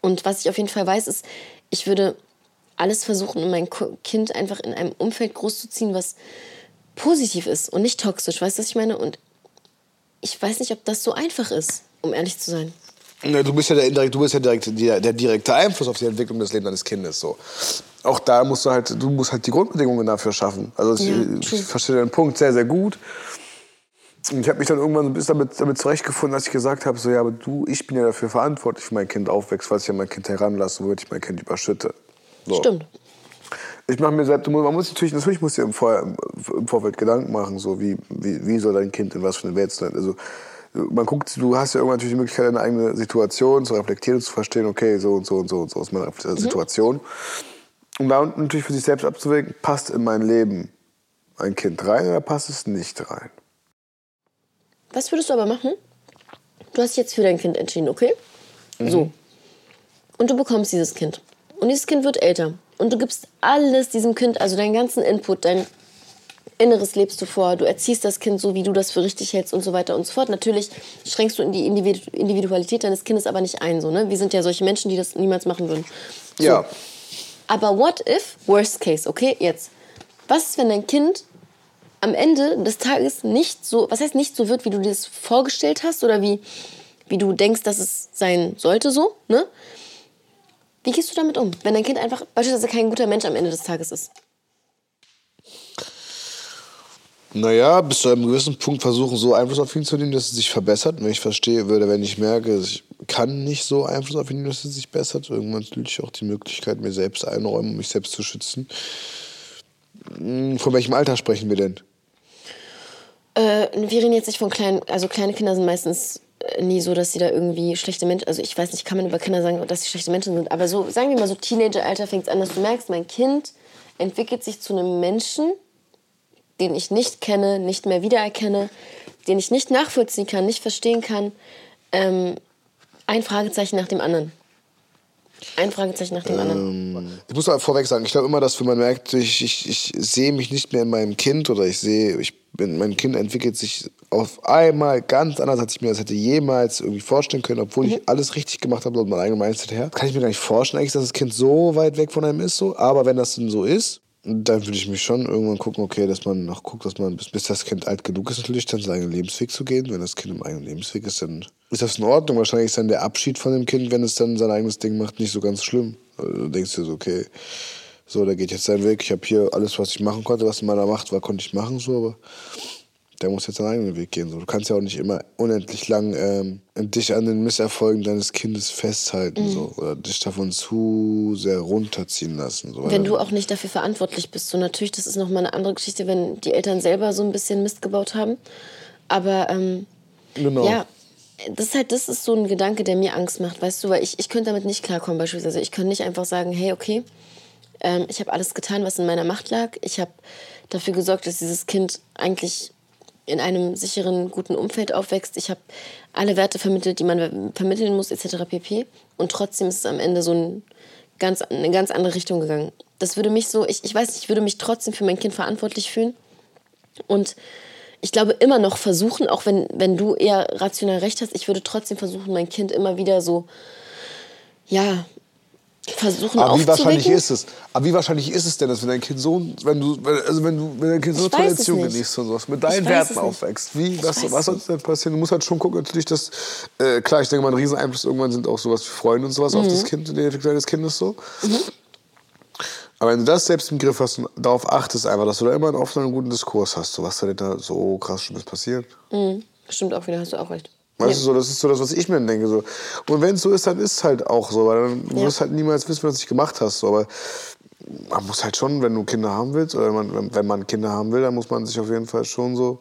Und was ich auf jeden Fall weiß, ist, ich würde alles versuchen, um mein Kind einfach in einem Umfeld großzuziehen, was positiv ist und nicht toxisch. Weißt du, was ich meine? Und ich weiß nicht, ob das so einfach ist, um ehrlich zu sein. Ja, du bist ja, der, du bist ja direkt, der, der direkte Einfluss auf die Entwicklung des Lebens deines Kindes. So. Auch da musst du halt, du musst halt die Grundbedingungen dafür schaffen. Also ja, ich, ich verstehe den Punkt sehr, sehr gut. Und ich habe mich dann irgendwann ein bisschen damit, damit zurechtgefunden, dass ich gesagt habe, so ja, aber du, ich bin ja dafür verantwortlich, wie mein Kind aufwächst, falls ich ja mein Kind heranlasse, womit ich mein Kind überschütte. So. Stimmt. Ich mache mir selbst, man muss natürlich, natürlich muss dir im, Vor, im Vorfeld Gedanken machen, so wie, wie, wie soll dein Kind in was für eine Welt sein. Also man guckt, du hast ja irgendwann natürlich die Möglichkeit, deine eigene Situation zu reflektieren und zu verstehen, okay, so und so und so und so ist meine mhm. Situation. Und da natürlich für sich selbst abzuwägen, passt in mein Leben ein Kind rein oder passt es nicht rein? Was würdest du aber machen? Du hast dich jetzt für dein Kind entschieden, okay? Mhm. So. Und du bekommst dieses Kind. Und dieses Kind wird älter. Und du gibst alles diesem Kind, also deinen ganzen Input, dein Inneres lebst du vor. Du erziehst das Kind so, wie du das für richtig hältst und so weiter und so fort. Natürlich schränkst du in die Individualität deines Kindes aber nicht ein. So, ne? Wir sind ja solche Menschen, die das niemals machen würden. So. Ja. Aber what if, worst case, okay, jetzt. Was ist, wenn dein Kind am Ende des Tages nicht so, was heißt nicht so wird, wie du dir das vorgestellt hast oder wie, wie du denkst, dass es sein sollte so, ne? Wie gehst du damit um, wenn dein Kind einfach beispielsweise kein guter Mensch am Ende des Tages ist? Naja, bis zu einem gewissen Punkt versuchen, so Einfluss auf ihn zu nehmen, dass es sich verbessert. Wenn ich verstehe, würde, wenn ich merke, ich kann nicht so Einfluss auf ihn nehmen, dass es sich bessert, irgendwann natürlich auch die Möglichkeit, mir selbst einräumen, um mich selbst zu schützen. Hm, von welchem Alter sprechen wir denn? Äh, wir reden jetzt nicht von kleinen, also kleine Kinder sind meistens nie so, dass sie da irgendwie schlechte Menschen, also ich weiß nicht, kann man über Kinder sagen, dass sie schlechte Menschen sind, aber so, sagen wir mal so Teenageralter fängt es an, dass du merkst, mein Kind entwickelt sich zu einem Menschen, den ich nicht kenne, nicht mehr wiedererkenne, den ich nicht nachvollziehen kann, nicht verstehen kann. Ähm, ein Fragezeichen nach dem anderen. Ein Fragezeichen nach dem ähm, anderen. Ich muss vorweg sagen, ich glaube immer, dass wenn man merkt, ich, ich, ich sehe mich nicht mehr in meinem Kind oder ich sehe, ich bin, mein Kind entwickelt sich auf einmal ganz anders, als ich mir das hätte jemals irgendwie vorstellen können, obwohl mhm. ich alles richtig gemacht habe, und mein eigenes Mindset her. Kann ich mir gar nicht vorstellen, eigentlich, dass das Kind so weit weg von einem ist, so. Aber wenn das denn so ist, dann würde ich mich schon irgendwann gucken, okay, dass man noch guckt, dass man, bis, bis das Kind alt genug ist, natürlich dann seinen eigenen Lebensweg zu gehen. Wenn das Kind im eigenen Lebensweg ist, dann ist das in Ordnung. Wahrscheinlich ist dann der Abschied von dem Kind, wenn es dann sein eigenes Ding macht, nicht so ganz schlimm. Also, du denkst dir so, okay, so, der geht jetzt seinen Weg. Ich habe hier alles, was ich machen konnte, was in meiner Macht war, konnte ich machen, so, aber der muss jetzt seinen eigenen Weg gehen. So. Du kannst ja auch nicht immer unendlich lang ähm, dich an den Misserfolgen deines Kindes festhalten Mhm. so, oder dich davon zu sehr runterziehen lassen. So, Wenn du auch nicht dafür verantwortlich bist. So natürlich, das ist nochmal eine andere Geschichte, wenn die Eltern selber so ein bisschen Mist gebaut haben. Aber ähm, Genau. ja, das ist halt, das ist so ein Gedanke, der mir Angst macht, weißt du, weil ich, ich könnte damit nicht klarkommen beispielsweise. Ich könnte nicht einfach sagen, hey, okay, ähm, ich habe alles getan, was in meiner Macht lag. Ich habe dafür gesorgt, dass dieses Kind eigentlich in einem sicheren, guten Umfeld aufwächst. Ich habe alle Werte vermittelt, die man vermitteln muss, etc. pp. Und trotzdem ist es am Ende so ein ganz, eine ganz andere Richtung gegangen. Das würde mich so, ich, ich weiß nicht, ich würde mich trotzdem für mein Kind verantwortlich fühlen. Und ich glaube immer noch versuchen, auch wenn, wenn du eher rational recht hast, ich würde trotzdem versuchen, mein Kind immer wieder so, ja, versuchen Aber wie wahrscheinlich ist es? Aber wie wahrscheinlich ist es denn, dass wenn dein Kind so, wenn du, also wenn du, wenn dein Kind so eine nicht. genießt und sowas, mit deinen Werten aufwächst, wie, was, was soll denn passieren? Du musst halt schon gucken, natürlich, dass, äh, klar, ich denke mal, ein Rieseneinfluss irgendwann sind auch sowas wie Freunde und sowas auf Mhm. das Kind, in der Entwicklung deines Kindes so. Aber wenn du das selbst im Griff hast und darauf achtest einfach, dass du da immer einen offenen und guten Diskurs hast, so was da denn da so krass Schlimmes passiert. Mhm. Stimmt auch wieder, hast du auch recht. Weißt Ja. du, so, das ist so das, was ich mir denke. So. Und wenn es so ist, dann ist es halt auch so, weil dann Ja. wirst halt niemals wissen, was du gemacht hast. So. Aber man muss halt schon, wenn du Kinder haben willst, oder wenn man, wenn- man Kinder haben will, dann muss man sich auf jeden Fall schon so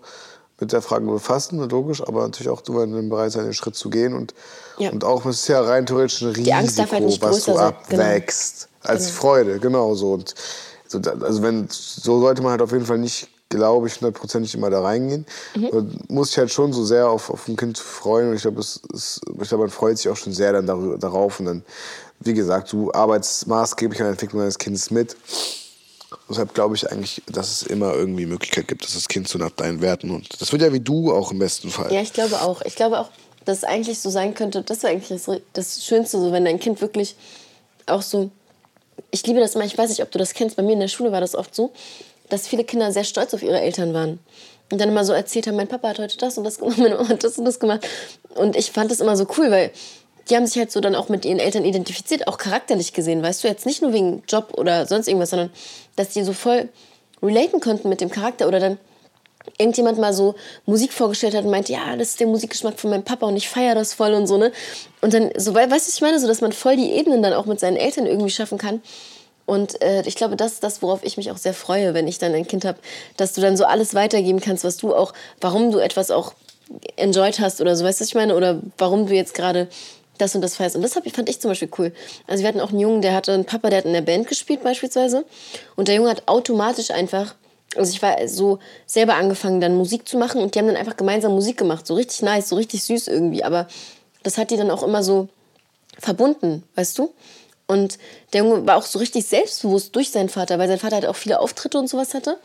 mit der Frage befassen, logisch, aber natürlich auch dem Bereich sein, den Schritt zu gehen. Und, Ja. und auch, es ist ja rein theoretisch ein darf Risiko, halt was du sein. Genau. abwächst. Als Genau. Freude, genau so. Und so, also wenn, so sollte man halt auf jeden Fall nicht, glaube ich, hundertprozentig immer da reingehen. Mhm. Man muss sich halt schon so sehr auf, auf ein Kind freuen und ich glaube, es, es, ich glaube, man freut sich auch schon sehr dann darüber, darauf und dann, wie gesagt, du arbeitest maßgeblich an der Entwicklung deines Kindes mit. Deshalb glaube ich eigentlich, dass es immer irgendwie Möglichkeit gibt, dass das Kind so nach deinen Werten und das wird ja wie du auch im besten Fall. Ja, ich glaube auch. Ich glaube auch, dass es eigentlich so sein könnte, das wäre eigentlich das, das Schönste, so wenn dein Kind wirklich auch so. Ich liebe das immer, ich weiß nicht, ob du das kennst, bei mir in der Schule war das oft so, dass viele Kinder sehr stolz auf ihre Eltern waren. Und dann immer so erzählt haben, mein Papa hat heute das und das gemacht, meine Mama hat das und das gemacht. Und ich fand das immer so cool, weil die haben sich halt so dann auch mit ihren Eltern identifiziert, auch charakterlich gesehen, weißt du, jetzt nicht nur wegen Job oder sonst irgendwas, sondern dass die so voll relaten konnten mit dem Charakter oder dann irgendjemand mal so Musik vorgestellt hat und meinte, ja, das ist der Musikgeschmack von meinem Papa und ich feiere das voll und so, ne? Und dann, so, wei- weißt du, ich meine, so, dass man voll die Ebenen dann auch mit seinen Eltern irgendwie schaffen kann. Und äh, ich glaube, das ist das, worauf ich mich auch sehr freue, wenn ich dann ein Kind habe, dass du dann so alles weitergeben kannst, was du auch, warum du etwas auch enjoyed hast oder so, weißt du, was ich meine? Oder warum du jetzt gerade das und das feierst. Und das hab, fand ich zum Beispiel cool. Also wir hatten auch einen Jungen, der hatte einen Papa, der hat in der Band gespielt beispielsweise. Und der Junge hat automatisch einfach, also ich war so selber angefangen, dann Musik zu machen und die haben dann einfach gemeinsam Musik gemacht. So richtig nice, so richtig süß irgendwie. Aber das hat die dann auch immer so verbunden, weißt du? Und der Junge war auch so richtig selbstbewusst durch seinen Vater, weil sein Vater halt auch viele Auftritte und sowas hatte.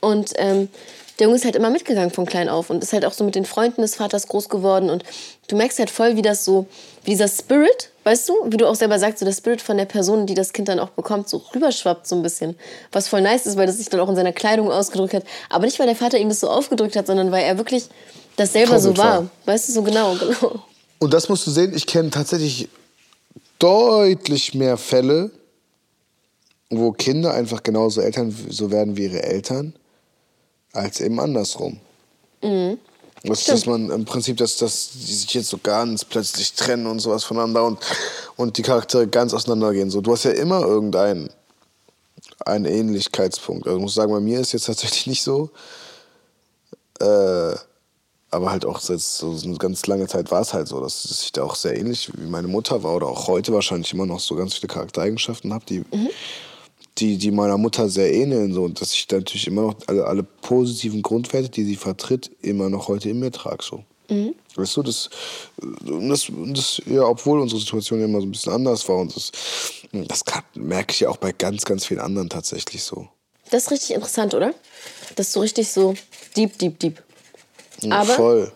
Und ähm, der Junge ist halt immer mitgegangen von klein auf und ist halt auch so mit den Freunden des Vaters groß geworden. Und du merkst halt voll, wie das so, wie dieser Spirit, weißt du, wie du auch selber sagst, so der Spirit von der Person, die das Kind dann auch bekommt, so rüberschwappt so ein bisschen. Was voll nice ist, weil das sich dann auch in seiner Kleidung ausgedrückt hat. Aber nicht, weil der Vater ihm das so aufgedrückt hat, sondern weil er wirklich das selber so Vorbild war. war. Weißt du, so genau, genau. Und das musst du sehen, ich kenne tatsächlich deutlich mehr Fälle, wo Kinder einfach genauso Eltern so werden wie ihre Eltern, als eben andersrum. Mhm. Das, dass man im Prinzip, dass, dass die sich jetzt so ganz plötzlich trennen und sowas voneinander und, und die Charaktere ganz auseinandergehen. So, du hast ja immer irgendeinen einen Ähnlichkeitspunkt. Also ich muss sagen, bei mir ist jetzt tatsächlich nicht so. Äh, aber halt auch seit so eine ganz lange Zeit war es halt so, dass ich da auch sehr ähnlich wie meine Mutter war oder auch heute wahrscheinlich immer noch so ganz viele Charaktereigenschaften habe, die, die, die meiner Mutter sehr ähneln. So. Und dass ich da natürlich immer noch alle, alle positiven Grundwerte, die sie vertritt, immer noch heute in mir trage. So. Weißt du, das, das, das, ja, obwohl unsere Situation ja immer so ein bisschen anders war und das, das kann, merke ich ja auch bei ganz, ganz vielen anderen tatsächlich so. Das ist richtig interessant, oder? Das ist so richtig so deep, deep, deep. Ja, Aber Voll.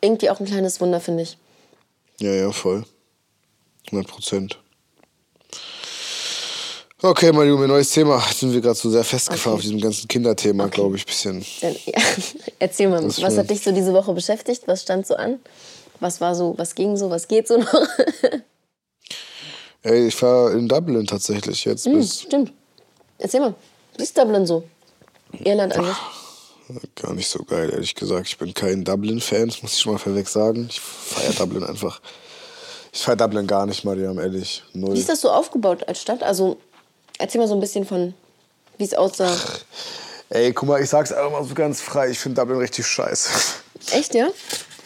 irgendwie auch ein kleines Wunder, finde ich. Ja, ja, voll. 100 Prozent. Okay, mein Junge, neues Thema. Sind wir gerade so sehr festgefahren auf diesem ganzen Kinderthema, glaube ich, bisschen. Dann, ja, erzähl mal, was schon. hat dich so diese Woche beschäftigt? Was stand so an? Was war so, was ging so, was geht so noch? Ey, ich war in Dublin tatsächlich jetzt Hm, stimmt. Erzähl mal, wie ist Dublin so? Irland eigentlich? Gar nicht so geil, ehrlich gesagt. Ich bin kein Dublin-Fan, das muss ich schon mal vorweg sagen. Ich feiere Dublin einfach. Ich feiere Dublin gar nicht, Mariam, ehrlich. Null. Wie ist das so aufgebaut als Stadt? Also, erzähl mal so ein bisschen von, wie es aussah. Ey, guck mal, ich sag's einfach mal so ganz frei. Ich finde Dublin richtig scheiße. Echt, ja?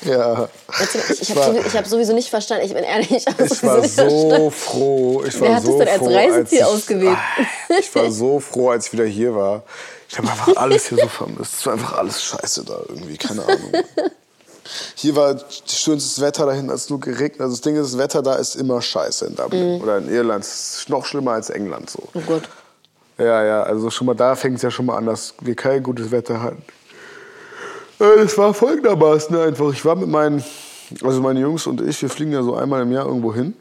Ja. Ich ich Ich habe ich hab sowieso nicht verstanden. Ich bin ehrlich. Ich, Ich war so froh. Ich war Wer hat so das denn als Reiseziel ich, ausgewählt? Ah, Ich war so froh, als ich wieder hier war. Ich habe einfach alles hier so vermisst. Es war einfach alles scheiße da irgendwie, keine Ahnung. Hier war schönstes Wetter dahin, als nur geregnet. Also das Ding ist, das Wetter da ist immer scheiße in Dublin Mhm. oder in Irland. Es ist noch schlimmer als England so. Oh Gott. Ja, ja, also schon mal da fängt es ja schon mal an, dass wir kein gutes Wetter hatten. Äh, Das war folgendermaßen einfach. Ich war mit meinen, also meine Jungs und ich, wir fliegen ja so einmal im Jahr irgendwo hin.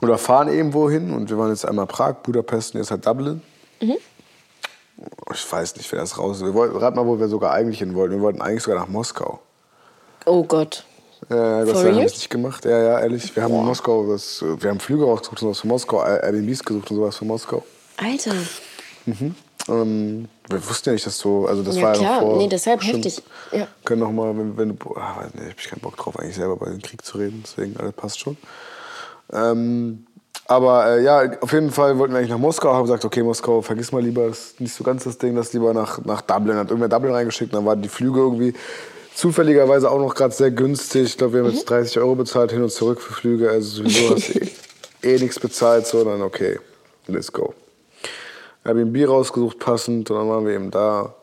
Oder fahren irgendwo hin. Und wir waren jetzt einmal Prag, Budapest und jetzt halt Dublin. Ich weiß nicht, wer das raus ist. Wir wollten, rat mal, wo wir sogar eigentlich hin wollten. Wir wollten eigentlich sogar nach Moskau. Oh Gott. Ja, das For haben wir real? nicht gemacht. Ja, ja, ehrlich. Wir haben in Moskau, das, wir haben Flüge rausgesucht und sowas für Moskau, Airbnbs gesucht und sowas für Moskau. Alter. Ähm, wir wussten ja nicht, dass du, also das Ja, war ja klar. noch vor. Nee, deshalb heftig. Ja. Können noch mal, wenn, wenn du, ah, weiß nicht, hab ich keinen Bock drauf, eigentlich selber bei dem Krieg zu reden, deswegen alles passt schon. Ähm, aber äh, ja, auf jeden Fall wollten wir eigentlich nach Moskau, haben gesagt, okay, Moskau, vergiss mal lieber, ist nicht so ganz das Ding, das lieber nach, nach Dublin. Hat irgendwer Dublin reingeschickt, dann waren die Flüge irgendwie zufälligerweise auch noch gerade sehr günstig. Ich glaube, wir haben Mhm. jetzt 30 Euro bezahlt, hin und zurück für Flüge. Also sowieso hast du eh, eh nichts bezahlt, sondern okay, let's go. Airbnb rausgesucht, passend, und dann waren wir eben da.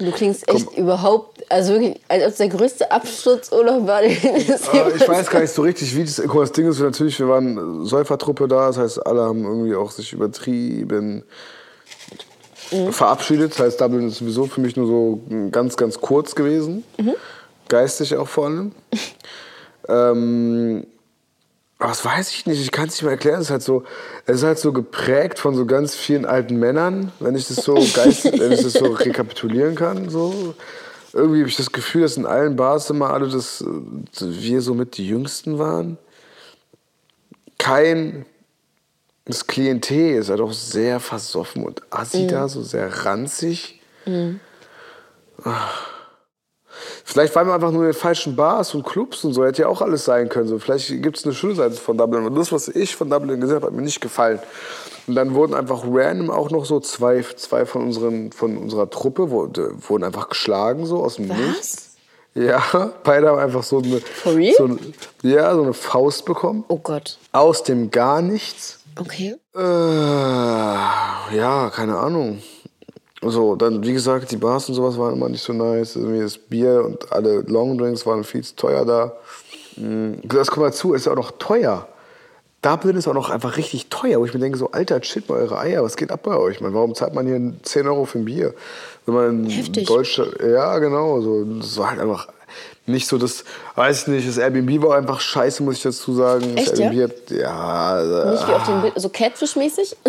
Du klingst echt überhaupt, also wirklich, als ob es der größte Absturzurlaub war, den es Ah, ich jemals weiß gar nicht so richtig, wie das. Guck das Ding ist natürlich, wir waren Säufertruppe da, das heißt, alle haben irgendwie auch sich übertrieben verabschiedet. Das heißt, Dublin ist sowieso für mich nur so ganz, ganz kurz gewesen. Geistig auch vor allem. ähm, aber das weiß ich nicht, ich kann es nicht mal erklären. Es ist, halt so, es ist halt so geprägt von so ganz vielen alten Männern, wenn ich das so, geist, wenn ich das so rekapitulieren kann. So. Irgendwie habe ich das Gefühl, dass in allen Bars immer alle, das, wir so mit die Jüngsten waren. Kein, das Klientel ist halt auch sehr versoffen und assi da, so sehr ranzig. Vielleicht waren wir einfach nur in den falschen Bars und Clubs und so. Hätte ja auch alles sein können. So, vielleicht gibt es eine schöne Seite von Dublin. Und das, was ich von Dublin gesehen habe, hat mir nicht gefallen. Und dann wurden einfach random auch noch so zwei, zwei von, unseren, von unserer Truppe wurde, wurden einfach geschlagen, so aus dem Nichts. Was? Ja, beide haben einfach so eine, so eine, ja, so eine Faust bekommen. Oh Gott. Aus dem gar nichts. Okay. Äh, ja, keine Ahnung. So, dann, wie gesagt, die Bars und sowas waren immer nicht so nice. Irgendwie das Bier und alle Longdrinks waren viel zu teuer da. Mm, Das kommt mal zu, ist ja auch noch teuer. Dublin ist auch noch einfach richtig teuer, wo ich mir denke, so, Alter, chillt mal eure Eier, was geht ab bei euch? Man, warum zahlt man hier 10 Euro für ein Bier? Wenn man in Heftig. Deutschland, ja, genau, so, das war halt einfach nicht so das, weiß ich nicht, das Airbnb war einfach scheiße, muss ich dazu sagen. Echt, das ja? Airbnb hat, ja, Nicht wie auf dem Bild, so Catfish-mäßig?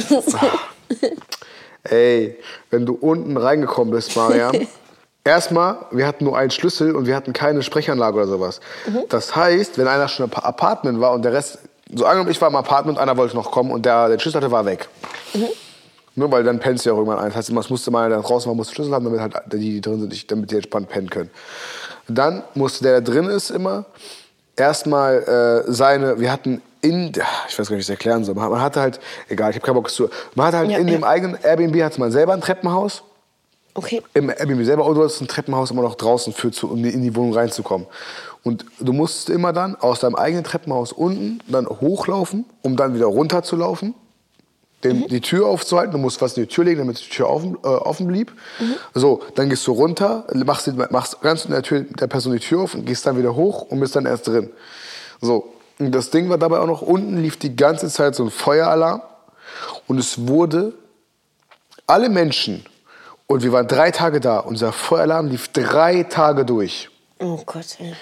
Ey, wenn du unten reingekommen bist, Mariam, erstmal, wir hatten nur einen Schlüssel und wir hatten keine Sprechanlage oder sowas. Das heißt, wenn einer schon im Pa- Apartment war und der Rest, so angenommen, ich war im Apartment, einer wollte noch kommen und der, der Schlüssel hatte, war weg. Nur weil dann pennst du ja auch irgendwann ein. Das heißt, es musste mal der draußen war, musste Schlüssel haben, damit halt die, die drin sind, damit die entspannt pennen können. Dann musste der, der drin ist, immer erstmal äh, seine, wir hatten in, ich weiß gar nicht, wie ich es erklären soll, man hatte halt, egal, ich habe keinen Bock zu, man hatte halt Ja, in ja. dem eigenen Airbnb hatte man selber ein Treppenhaus, Okay. im Airbnb selber du hattest ein Treppenhaus immer noch draußen für, zu, um in die Wohnung reinzukommen. Und du musstest immer dann aus deinem eigenen Treppenhaus unten dann hochlaufen, um dann wieder runterzulaufen, den, die Tür aufzuhalten. Du musst was in die Tür legen, damit die Tür offen, äh, offen blieb. So, dann gehst du runter, machst, machst ganz in der, Tür, der Person die Tür auf und gehst dann wieder hoch und bist dann erst drin. So, und das Ding war dabei auch noch, unten lief die ganze Zeit so ein Feueralarm und es wurde alle Menschen, und wir waren drei Tage da, unser Feueralarm lief drei Tage durch. Oh Gott, ey.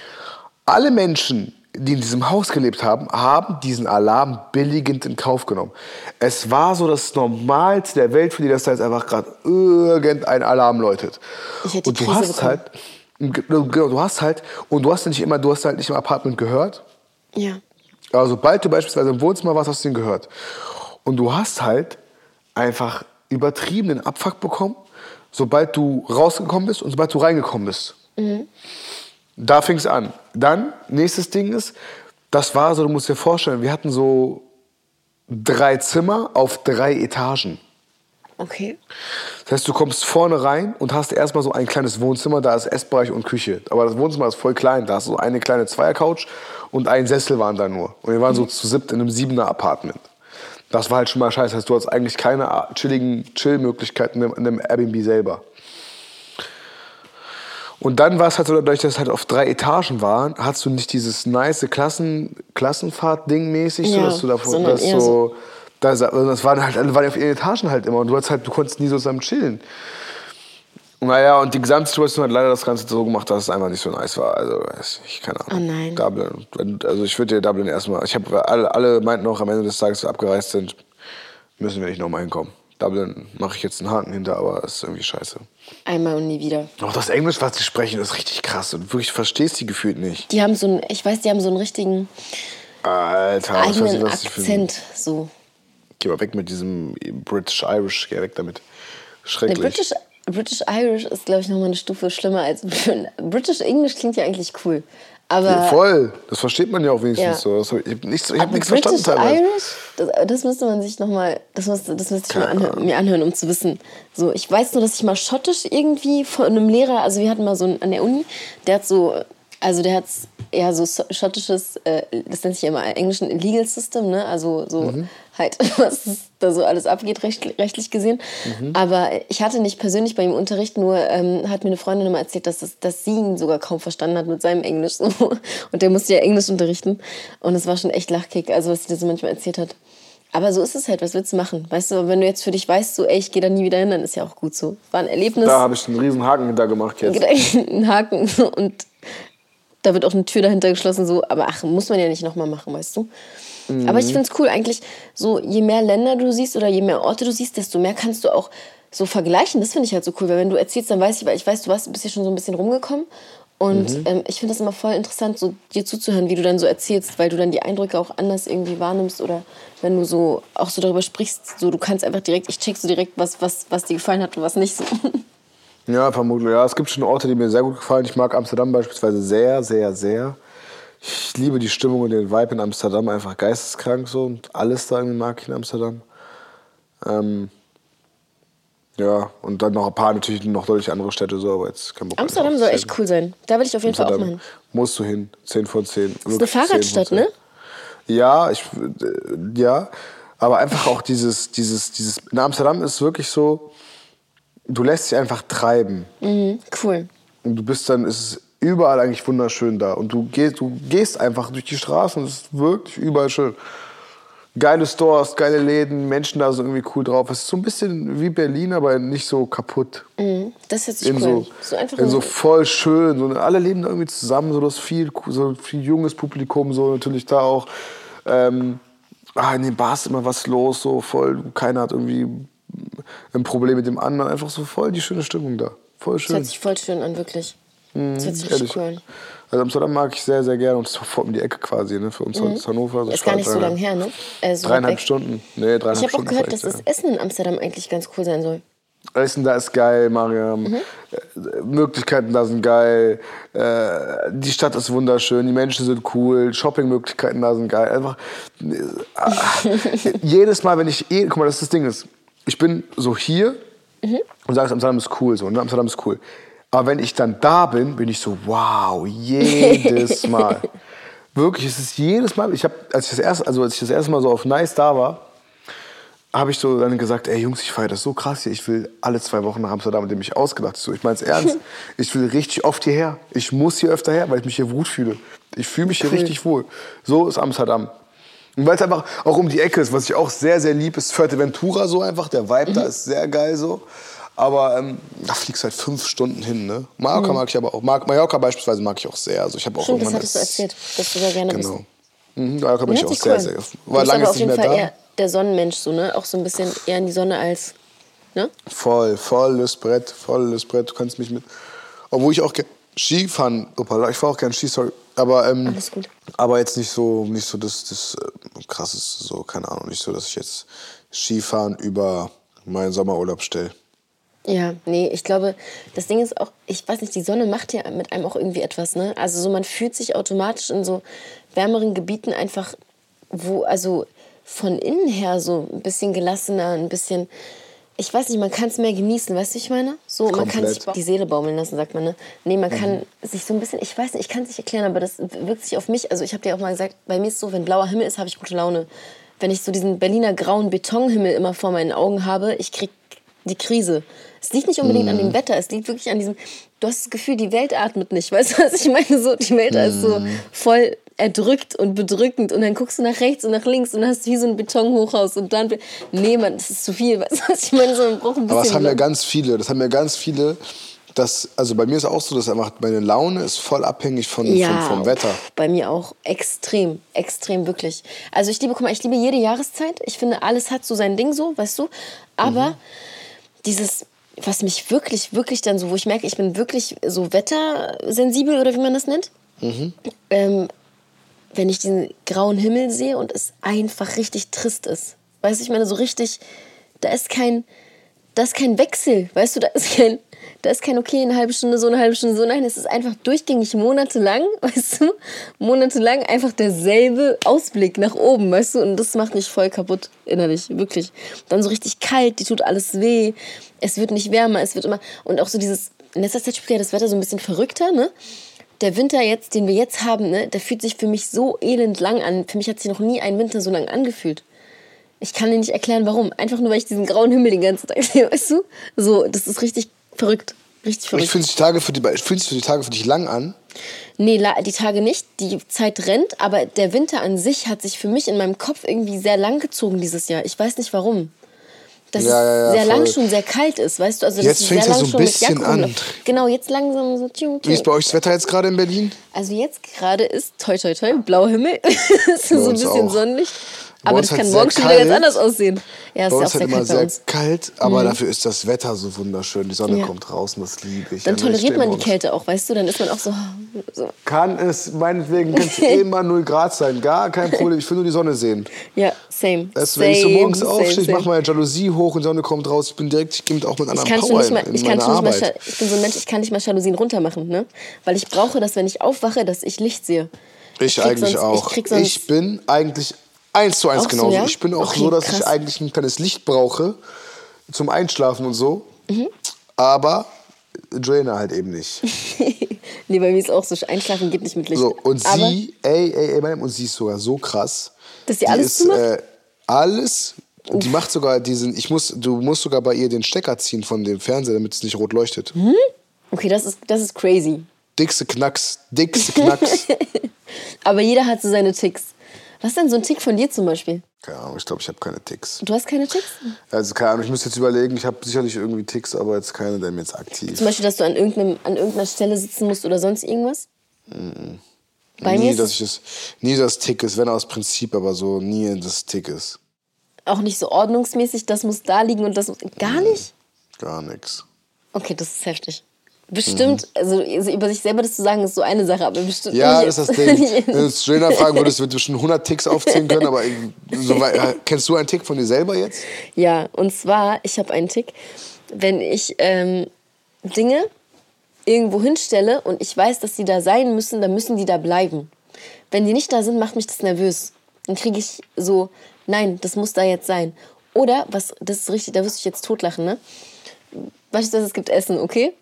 Alle Menschen, die in diesem Haus gelebt haben, haben diesen Alarm billigend in Kauf genommen. Es war so das Normalste der Welt für die, dass da jetzt einfach gerade irgendein Alarm läutet. Ich hätte und du Krise hast bekommen. halt, genau, du hast halt, und du hast nicht immer, du hast halt nicht im Apartment gehört, Ja. Aber sobald du beispielsweise im Wohnzimmer warst, hast du ihn gehört. Und du hast halt einfach übertriebenen Abfuck bekommen, sobald du rausgekommen bist und sobald du reingekommen bist. Da fing es an. Dann, nächstes Ding ist, das war so, du musst dir vorstellen, wir hatten so drei Zimmer auf drei Etagen. Okay. Das heißt, du kommst vorne rein und hast erstmal so ein kleines Wohnzimmer, da ist Essbereich und Küche. Aber das Wohnzimmer ist voll klein, da hast du so eine kleine Zweiercouch und ein Sessel waren da nur. Und wir waren so zu siebt in einem siebener Apartment. Das war halt schon mal scheiße. Das heißt, du hast eigentlich keine chilligen Chill-Möglichkeiten in einem Airbnb selber. Und dann war es halt so, dadurch, dass es halt auf drei Etagen waren, hast du nicht dieses nice Klassen, Klassenfahrt-Ding mäßig, so, Ja, dass du davon, dass eher so, das, das waren halt, alle waren auf ihren Etagen halt immer und du hattest halt, du konntest nie so zusammen chillen. Naja, und die Gesamtsituation hat leider das Ganze so gemacht, dass es einfach nicht so nice war. Also, ich, keine Ahnung. Oh nein. Dublin. Also, ich würde dir Dublin erstmal. Ich habe alle, alle meinten auch am Ende des Tages, wir abgereist sind, müssen wir nicht nochmal hinkommen. Dublin mache ich jetzt einen Haken hinter, aber es ist irgendwie scheiße. Einmal und nie wieder. Auch das Englisch, was sie sprechen, ist richtig krass und wirklich verstehst die gefühlt nicht. Die haben so einen, ich weiß, die haben so einen richtigen Alter, was eigenen was ein- Akzent. So. Geh mal weg mit diesem British Irish, geh weg damit. Schrecklich. British, British Irish ist, glaube ich, nochmal eine Stufe schlimmer als British English klingt ja eigentlich cool. Aber, Ja, voll, das versteht man ja auch wenigstens Ja. so. Ich habe nichts, ich hab nichts British verstanden teilweise. Irish, das, das müsste man sich nochmal, das müsste, das müsste ich mal anhören, mir anhören, um zu wissen. So, ich weiß nur, dass ich mal Schottisch irgendwie von einem Lehrer, also wir hatten mal so einen an der Uni, der hat so, also der hat eher so schottisches, äh, das nennt sich ja immer englischen Legal System, ne? Also so Mhm. Halt, was da so alles abgeht, recht, rechtlich gesehen. Mhm. Aber ich hatte nicht persönlich bei ihm Unterricht, nur ähm, hat mir eine Freundin immer erzählt, dass, es, dass sie ihn sogar kaum verstanden hat mit seinem Englisch. So. Und der musste ja Englisch unterrichten. Und es war schon echt Lachkick, also was sie da so manchmal erzählt hat. Aber so ist es halt, was willst du machen? Weißt du, wenn du jetzt für dich weißt, so, ey, ich gehe da nie wieder hin, dann ist ja auch gut so. War ein Erlebnis, Da habe ich einen riesen Haken hinter gemacht jetzt. einen Haken und da wird auch eine Tür dahinter geschlossen, so, aber ach, muss man ja nicht nochmal machen, weißt du? Aber ich finde es cool, eigentlich, so je mehr Länder du siehst oder je mehr Orte du siehst, desto mehr kannst du auch so vergleichen. Das finde ich halt so cool, weil wenn du erzählst, dann weiß ich, weil ich weiß, du warst, bist ja schon so ein bisschen rumgekommen. Und ähm, ich finde das immer voll interessant, so dir zuzuhören, wie du dann so erzählst, weil du dann die Eindrücke auch anders irgendwie wahrnimmst oder wenn du so auch so darüber sprichst, so du kannst einfach direkt, ich check so direkt, was, was, was dir gefallen hat und was nicht so. Ja, vermutlich. Ja, es gibt schon Orte, die mir sehr gut gefallen. Ich mag Amsterdam beispielsweise sehr, sehr, sehr. Ich liebe die Stimmung und den Vibe in Amsterdam einfach geisteskrank so und alles da irgendwie mag ich in Amsterdam. Ähm, ja, und dann noch ein paar natürlich noch deutlich andere Städte so, aber jetzt kein Bock Amsterdam soll echt cool sein. Da will ich auf jeden Fall auch mal Amsterdam hin. musst du hin, 10 von 10. Das ist eine Fahrradstadt, ne? Ja, ich, äh, ja, aber einfach auch dieses, dieses, dieses, in Amsterdam ist wirklich so, du lässt dich einfach treiben. Mhm, cool. Und du bist dann, es ist überall eigentlich wunderschön da. Und du gehst, du gehst einfach durch die Straßen und es ist wirklich überall schön. Geile Stores, geile Läden, Menschen da sind irgendwie cool drauf. Es ist so ein bisschen wie Berlin, aber nicht so kaputt. Mhm, das hört sich In cool so. So einfach in so voll schön. So, alle leben da irgendwie zusammen, so das viel, so viel junges Publikum, so natürlich da auch. Ähm, ah, in den Bars ist immer was los, so voll, keiner hat irgendwie ein Problem mit dem anderen. Einfach so voll die schöne Stimmung da. Voll Das schön. hört sich voll schön an, wirklich. Das hört sich Ehrlich. richtig cool. Also Amsterdam mag ich sehr, sehr gerne und es ist sofort um die Ecke quasi, ne? Für uns aus Hannover. So Mhm. Ist gar nicht so lange her, ne? Äh, so Dreieinhalb. Stunden. Nee, dreieinhalb Ich habe auch gehört, dass das Essen in Amsterdam eigentlich ganz cool sein soll. Essen da ist geil, Mariam. Mhm. Äh, Möglichkeiten da sind geil. Äh, die Stadt ist wunderschön, die Menschen sind cool, Shoppingmöglichkeiten da sind geil. Einfach äh, jedes Mal, wenn ich eh, guck mal, das ist das Ding ist, ich bin so hier Mhm. und sage, Amsterdam ist cool, so, ne? Amsterdam ist cool. Aber wenn ich dann da bin, bin ich so, wow, jedes Mal. Wirklich, es ist jedes Mal. Ich habe, als ich das erste, also als ich das erste Mal so auf Nice da war, habe ich so dann gesagt, ey Jungs, ich feiere das so krass hier. Ich will alle zwei Wochen nach Amsterdam, mit dem ich ausgedacht. So, ich meine es ernst. Ich will richtig oft hierher. Ich muss hier öfter her, weil ich mich hier gut fühle. Ich fühle mich hier richtig wohl. So ist Amsterdam. Und weil es einfach auch um die Ecke ist, was ich auch sehr, sehr lieb, ist Fuerteventura so einfach. Der Vibe da ist sehr geil so. Aber ähm, da fliegst halt fünf Stunden hin, ne? Mallorca mag ich aber auch. Mag, Mallorca beispielsweise mag ich auch sehr. Also ich habe auch Stimmt, das irgendwann hattest du erzählt, dass du da gerne bist. Genau. Mhm, Mallorca bin ich auch sehr, cool sehr. War bist lange aber auf nicht jeden mehr Fall da. eher der Sonnenmensch, so, ne? Auch so ein bisschen eher in die Sonne als, ne? Voll, volles Brett, volles Brett. Du kannst mich mit. Obwohl ich auch gerne Skifahren, Opala, ich fahre auch gerne Ski, sorry. Aber, ähm, Alles gut. aber jetzt nicht so, nicht so das, das äh, krasses, so, keine Ahnung, nicht so, dass ich jetzt Skifahren über meinen Sommerurlaub stelle. Ja, nee, ich glaube, das Ding ist auch, ich weiß nicht, die Sonne macht ja mit einem auch irgendwie etwas, ne? Also so man fühlt sich automatisch in so wärmeren Gebieten einfach, wo, also von innen her so ein bisschen gelassener, ein bisschen, ich weiß nicht, man kann es mehr genießen, weißt du, ich meine? So, man kann Komplett. sich die Seele baumeln lassen, sagt man, ne? Nee, man kann sich so ein bisschen, ich weiß nicht, ich kann es nicht erklären, aber das wirkt sich auf mich, also ich habe dir auch mal gesagt, bei mir ist so, wenn blauer Himmel ist, habe ich gute Laune. Wenn ich so diesen Berliner grauen Betonhimmel immer vor meinen Augen habe, ich krieg die Krise. Es liegt nicht unbedingt an dem Wetter, es liegt wirklich an diesem, du hast das Gefühl, die Welt atmet nicht. Weißt du, was ich meine? So, die Welt ist so voll erdrückt und bedrückend und dann guckst du nach rechts und nach links und hast wie so ein Betonhochhaus und dann, nee, man, das ist zu viel. Weißt du, was ich meine? So, man braucht ein bisschen Aber das haben ja ganz viele, das haben ja ganz viele, dass, also bei mir ist auch so, dass einfach meine Laune ist voll abhängig von, vom, vom Wetter. Bei mir auch extrem, extrem wirklich. Also ich liebe, guck mal, ich liebe jede Jahreszeit. Ich finde, alles hat so sein Ding so, weißt du. Aber Mhm. dieses, was mich wirklich, wirklich dann so, wo ich merke, ich bin wirklich so wettersensibel oder wie man das nennt. Mhm. Ähm, wenn ich diesen grauen Himmel sehe und es einfach richtig trist ist. Weißt du, ich meine, so richtig, da ist kein, da ist kein Wechsel, weißt du, da ist kein, da ist kein, okay, eine halbe Stunde so, eine halbe Stunde so. Nein, es ist einfach durchgängig monatelang, weißt du, monatelang einfach derselbe Ausblick nach oben, weißt du, und das macht mich voll kaputt innerlich, wirklich. Dann so richtig kalt, die tut alles weh, es wird nicht wärmer, es wird immer, und auch so dieses, in letzter Zeit spielt ja das Wetter so ein bisschen verrückter, ne? Der Winter jetzt, den wir jetzt haben, ne, der fühlt sich für mich so elend lang an. Für mich hat sich noch nie ein Winter so lang angefühlt. Ich kann dir nicht erklären, warum. Einfach nur, weil ich diesen grauen Himmel den ganzen Tag sehe, weißt du? So, das ist richtig verrückt. Richtig Ich verrückt. fühlen sich die Tage für die, fühlen sich die Tage für dich lang an. Nee, die Tage nicht. Die Zeit rennt, aber der Winter an sich hat sich für mich in meinem Kopf irgendwie sehr lang gezogen dieses Jahr. Ich weiß nicht warum. Dass Ja, ja, ja, es sehr lang voll. schon sehr kalt ist, weißt du? Also, Jetzt dass es ja lang so ein bisschen an. Genau, jetzt langsam so. Tschung, Wie ist tschung. bei euch das Wetter jetzt gerade in Berlin? Also jetzt gerade ist, toi toi toi, blauer Himmel. es ist so ein bisschen auch. Sonnenlicht. Aber uns das kann morgen schon wieder ganz anders aussehen. Ja, ist ja auch sehr halt immer sehr kalt, aber dafür ist das Wetter so wunderschön. Die Sonne Ja. kommt raus und das liebe ich. Dann ich toleriert man die Kälte auch, weißt du? Dann ist man auch so. so. Kann es, meinetwegen, kann es immer 0 Grad sein. Gar kein Problem. Ich will nur die Sonne sehen. Ja, same. Weißt du, same, wenn ich so morgens same, aufstehe, ich mache meine Jalousie hoch und die Sonne kommt raus, ich bin direkt, ich gehe mit auch mit ich anderen Power mal, in, in ich kann meine schon nicht mal, Arbeit. Scha- ich bin so ein Mensch, ich kann nicht mal Jalousien runter machen, ne? Weil ich brauche das, wenn ich aufwache, dass ich Licht sehe. Ich krieg eigentlich sonst- auch. Ich, Ich bin eigentlich eins zu eins Auch so, genauso. ja? Ich bin auch Okay, so, dass krass. ich eigentlich ein kleines Licht brauche zum Einschlafen und so. Mhm. Aber Joanna halt eben nicht. nee, bei mir ist auch so, einschlafen geht nicht mit Licht. So, und Aber sie, ey, ey, ey, und sie ist sogar so krass. Dass sie Die alles ist, zumacht? äh, alles. Und die macht sogar diesen, ich muss, du musst sogar bei ihr den Stecker ziehen von dem Fernseher, damit es nicht rot leuchtet. okay, das ist, das ist crazy. Dickste Knacks, dickste Knacks. Aber jeder hat so seine Ticks. Was ist denn so ein Tick von dir zum Beispiel? keine Ahnung, ich glaube, ich habe keine Ticks. Du hast keine Ticks? Also keine Ahnung, ich muss jetzt überlegen, ich habe sicherlich irgendwie Ticks, aber jetzt keine, der mir jetzt aktiv. Zum Beispiel, dass du an, irgendeinem, an irgendeiner Stelle sitzen musst oder sonst irgendwas? Bei mir nie, ist dass es ich es, nie das Tick ist, wenn aus Prinzip, aber so nie das Tick ist. auch nicht so ordnungsmäßig, das muss da liegen und das muss... Gar nicht? Gar nichts. Okay, das ist heftig. Bestimmt, also über sich selber das zu sagen, ist so eine Sache, aber bestimmt Ja, das ist das Ding. Wenn du es Trainer fragen würdest, würdest du schon 100 Ticks aufzählen können, aber so äh, kennst du einen Tick von dir selber jetzt? Ja, und zwar, ich habe einen Tick, wenn ich ähm, Dinge irgendwo hinstelle und ich weiß, dass die da sein müssen, dann müssen die da bleiben. Wenn die nicht da sind, macht mich das nervös. Dann kriege ich so, nein, das muss da jetzt sein. Oder, was, das ist richtig, da wirst du jetzt totlachen, ne? Beispielsweise, es gibt Essen, okay?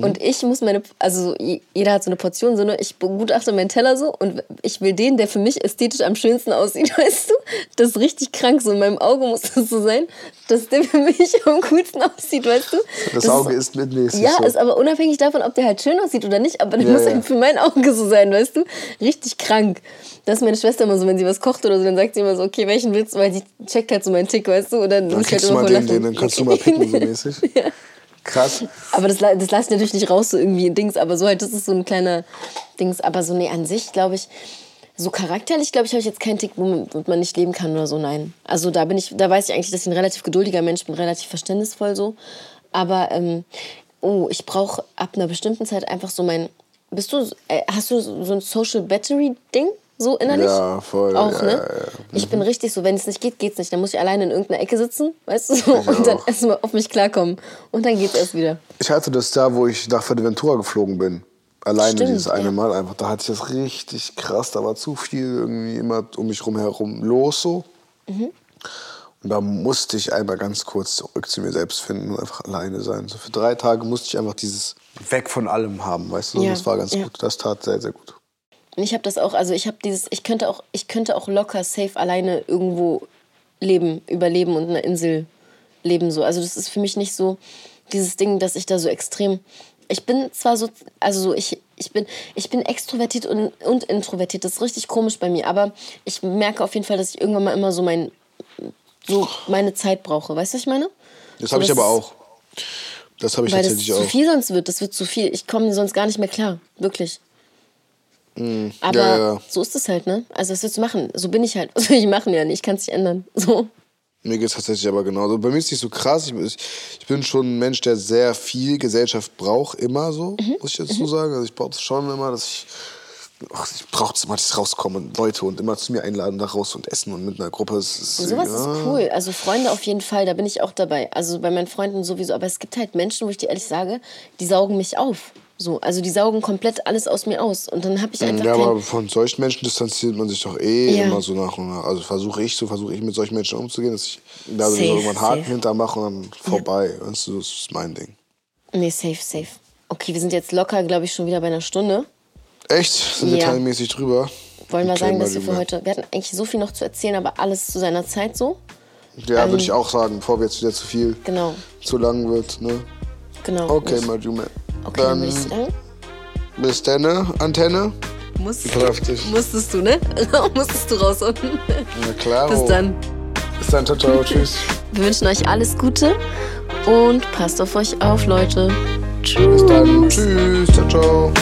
Und ich muss meine, also je- jeder hat so eine Portion, so ne, ich begutachte meinen Teller so und ich will den, der für mich ästhetisch am schönsten aussieht, weißt du? Das ist richtig krank, so in meinem Auge muss das so sein, dass der für mich am coolsten aussieht, weißt du? Das, ist- Auge ist mitmäßig ja, so. ist aber unabhängig davon, ob der halt schön aussieht oder nicht, aber der Ja, muss ja. halt für mein Auge so sein, weißt du? Richtig krank. Das ist meine Schwester immer so, wenn sie was kocht oder so, dann sagt sie immer so, okay, welchen willst du, weil die checkt halt so meinen Tick, weißt du? Und dann, dann halt kriegst du immer mal den, den, dann kannst du mal picken, so mäßig. Krass. Aber das, das lasse ich natürlich nicht raus, so irgendwie Dings, aber so halt, das ist so ein kleiner Dings. Aber so, nee, an sich, glaube ich, so charakterlich, glaube ich, habe ich jetzt keinen Tick, womit man nicht leben kann oder so, nein. Also da bin ich, da weiß ich eigentlich, dass ich ein relativ geduldiger Mensch bin, relativ verständnisvoll so. Aber, ähm, oh, ich brauche ab einer bestimmten Zeit einfach so mein, bist du, äh, hast du so ein Social Battery Ding? So innerlich? Ja, voll. Auch, ja, ne? ja. Ich bin richtig so, wenn es nicht geht, geht's nicht. Dann muss ich alleine in irgendeiner Ecke sitzen, weißt du, so, und dann erstmal auf mich klarkommen. Und dann geht's erst wieder. Ich hatte das da, wo ich nach Fuerteventura geflogen bin. Alleine Stimmt, dieses eine. Mal einfach. Da hatte ich das richtig krass. Da war zu viel irgendwie immer um mich rum herum los so. Mhm. Und da musste ich einmal ganz kurz zurück zu mir selbst finden und einfach alleine sein. So für drei Tage musste ich einfach dieses Weg von allem haben, weißt du? Ja, Das war ganz gut. Das tat sehr, sehr gut. Ich habe das auch, also ich habe dieses, ich könnte auch, ich könnte auch locker safe alleine irgendwo leben, überleben und in einer Insel leben so. Also das ist für mich nicht so dieses Ding, dass ich da so extrem. Ich bin zwar so, also so ich, ich bin, ich bin extrovertiert und, und introvertiert. Das ist richtig komisch bei mir, aber ich merke auf jeden Fall, dass ich irgendwann mal immer so mein, so meine Zeit brauche. Weißt du, was ich meine? Das So, habe ich das aber auch. Das habe ich Weil das tatsächlich zu auch. viel sonst wird. Das wird zu viel. Ich komme sonst gar nicht mehr klar. Wirklich. Aber Mm, ja, ja. so ist es halt, ne? Also was willst du machen? So bin ich halt. Was will ich machen ja nicht? Ich kann es nicht ändern. So. Mir geht es tatsächlich aber genauso. Bei mir ist es nicht so krass. Ich, ich, bin schon ein Mensch, der sehr viel Gesellschaft braucht, immer so, Mhm. muss ich dazu sagen. Also ich brauche das schon immer, dass ich. Ach, ich brauche es immer, dass ich rauskomme und Leute und immer zu mir einladen, da raus und essen und mit einer Gruppe. Das ist, Sowas ja. ist cool. Also Freunde auf jeden Fall, da bin ich auch dabei. Also bei meinen Freunden sowieso. Aber es gibt halt Menschen, wo ich dir ehrlich sage, die saugen mich auf. So, also die saugen komplett alles aus mir aus. Und dann habe ich einfach Ja, aber von solchen Menschen distanziert man sich doch eh Ja. immer so nach und nach. Also versuche ich, so versuche ich mit solchen Menschen umzugehen, dass ich da so irgendwann Haken hintermache und dann vorbei. Weißt du, das ist mein Ding. Nee, safe, safe. Okay, wir sind jetzt locker, glaube ich, schon wieder bei einer Stunde. Echt? Sind wir Ja. teilmäßig drüber? Wollen wir sagen, dass wir für heute... Wir hatten eigentlich so viel noch zu erzählen, aber alles zu seiner Zeit so. Ja, würde ich auch sagen, bevor wir jetzt wieder zu viel, Genau, zu lang wird. Ne? genau. Okay, Majume. Okay, dann würde ich sagen... bis dann, Antenne. Muss, musstest du, ne? musstest du raus. Na klar. Bis dann. Bis dann, ciao, ciao, tschüss. Wir wünschen euch alles Gute und passt auf euch auf, Leute. Tschüss. Bis dann, tschüss, ciao, ciao.